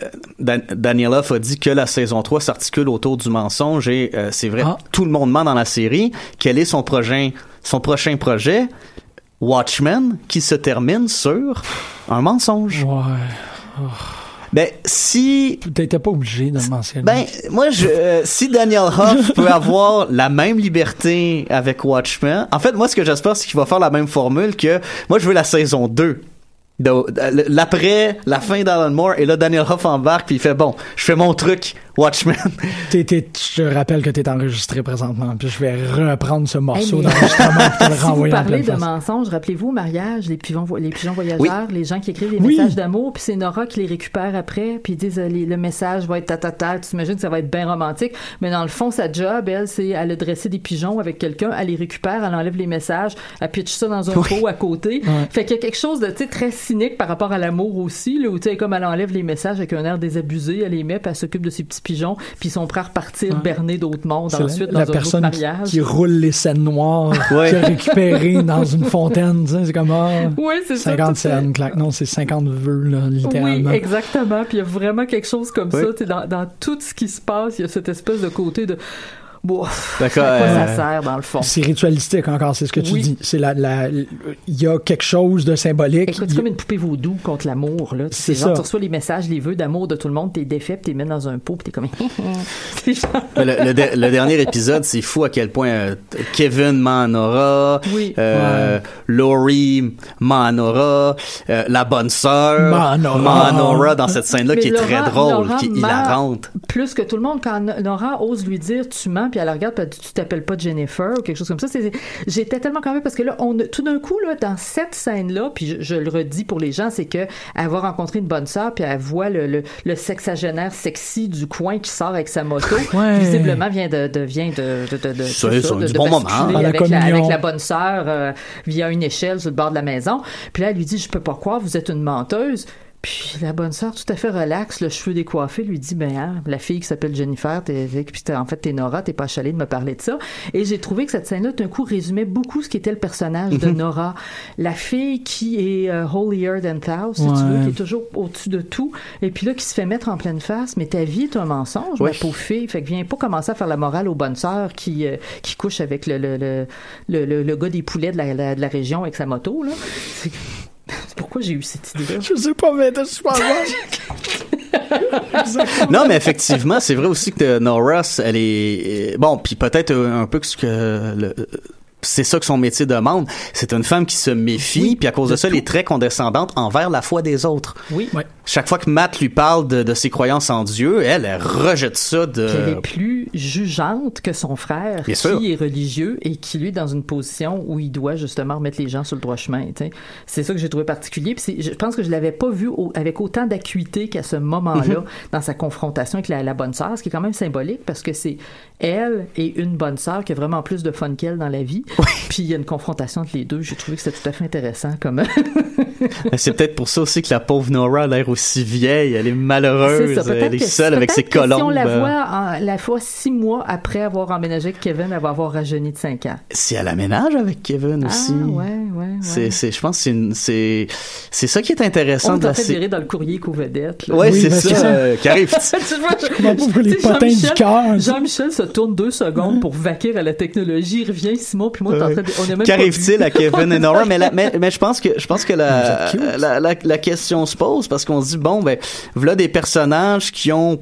a dit que la saison 3 s'articule autour du mensonge et euh, c'est vrai, ah. tout le monde ment dans la série. Quel est son prochain, son prochain projet? Watchmen, qui se termine sur un mensonge. Ouais. Ben, si. T'étais pas obligé de le mentionner. Ben, moi, je, si Daniel Huff [LAUGHS] peut avoir la même liberté avec Watchmen, en fait, moi, ce que j'espère, c'est qu'il va faire la même formule que, moi, je veux la saison 2 l'après, la fin d'Alan Moore, et là, Daniel Hoff embarque, puis il fait, bon, je fais mon truc, Watchmen. je te rappelle que tu es enregistré présentement, puis je vais reprendre ce morceau d'enregistrement pour te le [LAUGHS] renvoyer vous parlez de mensonges, rappelez-vous au mariage, les pigeons, les pigeons voyageurs, les gens qui écrivent des messages d'amour, puis c'est Nora qui les récupère après, puis ils disent euh, le message va être ta ta ta, tu imagines que ça va être bien romantique, mais dans le fond, sa job, elle, c'est elle a dressé des pigeons avec quelqu'un, elle les récupère, elle enlève les messages, elle pitch ça dans un pot à côté. Fait qu'il y a quelque chose de très cynique par rapport à l'amour aussi, là, où tu sais, comme elle enlève les messages avec un air désabusé, elle les met, puis elle s'occupe de ses petits pigeons, puis son frère partir berner d'autres mondes ensuite la, dans la personne un autre mariage. Qui, roule les scènes noires, [LAUGHS] ouais. qui a récupéré dans une fontaine, c'est comme ah, oui, c'est 50 ça, scènes, claque. non, c'est 50 vœux, là, littéralement. Oui, exactement, puis il y a vraiment quelque chose comme ça, dans, dans tout ce qui se passe, il y a cette espèce de côté de Bon, D'accord. À quoi ça sert dans le fond? C'est ritualistique encore, c'est ce que tu dis. C'est la, la, il y a quelque chose de symbolique. Écoute, c'est comme une poupée vaudou contre l'amour là. C'est genre, tu reçois les messages, les vœux d'amour de tout le monde, t'es défait, t'es mis dans un pot, puis t'es comme. [LAUGHS] le, le, dernier épisode, c'est fou à quel point euh, Kevin Manora, oui. euh, Laurie Manora, euh, la bonne sœur Manora. dans cette scène-là qui est très drôle, qui est hilarante. Plus que tout le monde, quand Nora ose lui dire tu mens, puis elle regarde, puis tu t'appelles pas Jennifer ou quelque chose comme ça. J'étais tellement quand même parce que là, on, tout d'un coup, là, dans cette scène-là, puis je, le redis pour les gens, c'est que elle va rencontrer une bonne sœur, puis elle voit le, le, sexagénaire sexy du coin qui sort avec sa moto. Visiblement vient de, de vient de de, de, de, ça, de, bon moment. Avec, la, avec, la, bonne sœur euh, via une échelle sur le bord de la maison. Puis là, elle lui dit, je peux pas croire, vous êtes une menteuse. Puis la bonne sœur, tout à fait relaxe, le cheveu décoiffé, lui dit ben hein, la fille qui s'appelle Jennifer, t'es, puis en fait t'es Nora, t'es pas chalée de me parler de ça. Et j'ai trouvé que cette scène-là, d'un coup, résumait beaucoup ce qu'était le personnage de mhm. Nora, la fille qui est euh, holier than thou, si tu veux, qui est toujours au-dessus de tout, et puis là qui se fait mettre en pleine face. Mais ta vie est un mensonge, ma pauvre fille. Fait que viens pas commencer à faire la morale aux bonnes sœurs qui euh, qui couchent avec le le, le le, le, gars des poulets de la, de la région avec sa moto là. Pourquoi j'ai eu cette idée-là? Je sais pas, mais t'es super [LAUGHS] non, mais effectivement, c'est vrai aussi que Nora, elle est bon, puis peut-être un peu ce que le, c'est ça que son métier demande. C'est une femme qui se méfie, puis à cause de, ça, elle est très condescendante envers la foi des autres. Oui. Chaque fois que Matt lui parle de, ses croyances en Dieu, elle, elle rejette ça de... Elle est plus jugeante que son frère, qui est religieux et qui, lui, est dans une position où il doit justement remettre les gens sur le droit chemin. C'est ça que j'ai trouvé particulier. Puis je pense que je l'avais pas vu avec autant d'acuité qu'à ce moment-là, mhm. dans sa confrontation avec la, bonne sœur, ce qui est quand même symbolique parce que c'est elle et une bonne sœur qui a vraiment plus de fun qu'elle dans la vie. Puis il y a une confrontation entre les deux. J'ai trouvé que c'était tout à fait intéressant comme. [LAUGHS] [LAUGHS] c'est peut-être pour ça aussi que la pauvre Nora a l'air aussi vieille. Elle est malheureuse. elle est seule avec ses colombes. Si on la voit la fois six mois après avoir emménagé avec Kevin, elle va avoir rajeuni de cinq ans. Si elle aménage avec Kevin ah, aussi. ouais, ouais, C'est, c'est, je pense que c'est, c'est ça qui est intéressant. On est en fait dans le courrier co-vedette. Ouais, oui, c'est ça. Euh, qui arrive. [LAUGHS] les potins du cœur. Jean-Michel se tourne deux secondes pour vaquer à la technologie. Il revient, Simon, puis moi, t'es en train de, Qu'arrive-t-il à Kevin et Nora? [LAUGHS] mais, mais, mais je pense que, je pense que la, la, la, la, question se pose parce qu'on se dit, bon, ben, voilà des personnages qui ont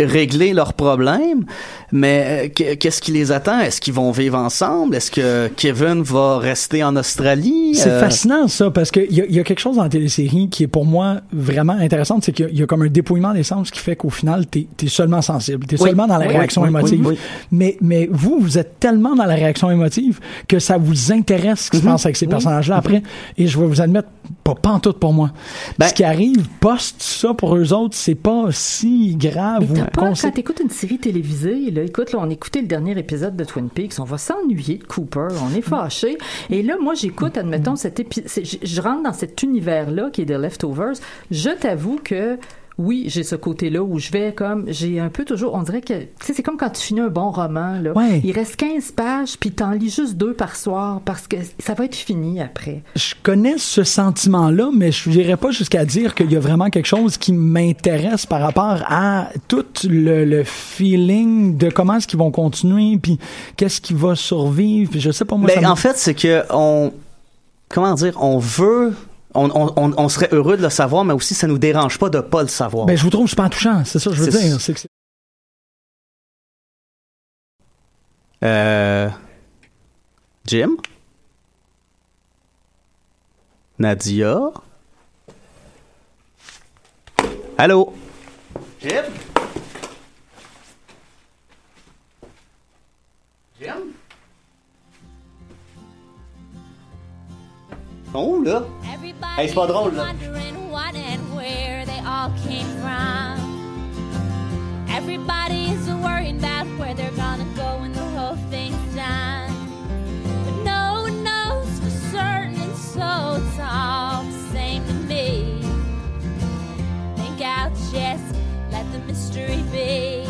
régler leurs problèmes, mais euh, qu'est-ce qui les attend? Est-ce qu'ils vont vivre ensemble? Est-ce que Kevin va rester en Australie? C'est euh, fascinant ça, parce qu'il y, y, a quelque chose dans la télésérie qui est pour moi vraiment intéressant, c'est qu'il y, a comme un dépouillement des sens qui fait qu'au final, t'es es seulement sensible, t'es seulement dans la réaction émotive. mais, mais vous, vous êtes tellement dans la réaction émotive que ça vous intéresse ce qui se mm-hmm. passe avec ces personnages-là après. Et je vais vous admettre, pas, tout pour moi. Ben, ce qui arrive post ça pour eux autres, c'est pas si grave quand tu écoutes une série télévisée, là, écoute, là, on écoutait le dernier épisode de Twin Peaks, on va s'ennuyer de Cooper, on est fâché. Et là, moi, j'écoute, admettons, cet épisode, je rentre dans cet univers-là qui est de Leftovers. Je t'avoue que oui, j'ai ce côté-là où je vais comme, j'ai un peu toujours, on dirait que, tu sais, c'est comme quand tu finis un bon roman, là. Il reste 15 pages, puis t'en lis juste deux par soir, parce que ça va être fini après. Je connais ce sentiment-là, mais je n'irais pas jusqu'à dire qu'il y a vraiment quelque chose qui m'intéresse par rapport à tout le, feeling de comment est-ce qu'ils vont continuer, puis qu'est-ce qui va survivre, puis je sais pas moi. Mais en fait, c'est que on, comment dire, on veut on, on, on, serait heureux de le savoir, mais aussi ça nous dérange pas de pas le savoir. Ben, je vous trouve super touchant, c'est ça que je veux dire. Euh... Jim? Nadia? Allô? Jim? Oh là! Hey, c'est pas drôle là! Everybody's worrying about where they're gonna go when the whole thing's done. But no one knows for certain, and so it's all the same to me. Think I'll just let the mystery be.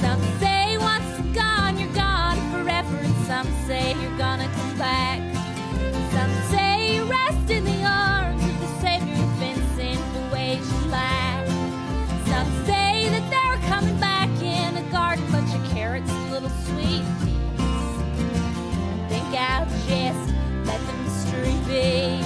Some say once you're gone, you're gone forever, and some say you're let the mystery be.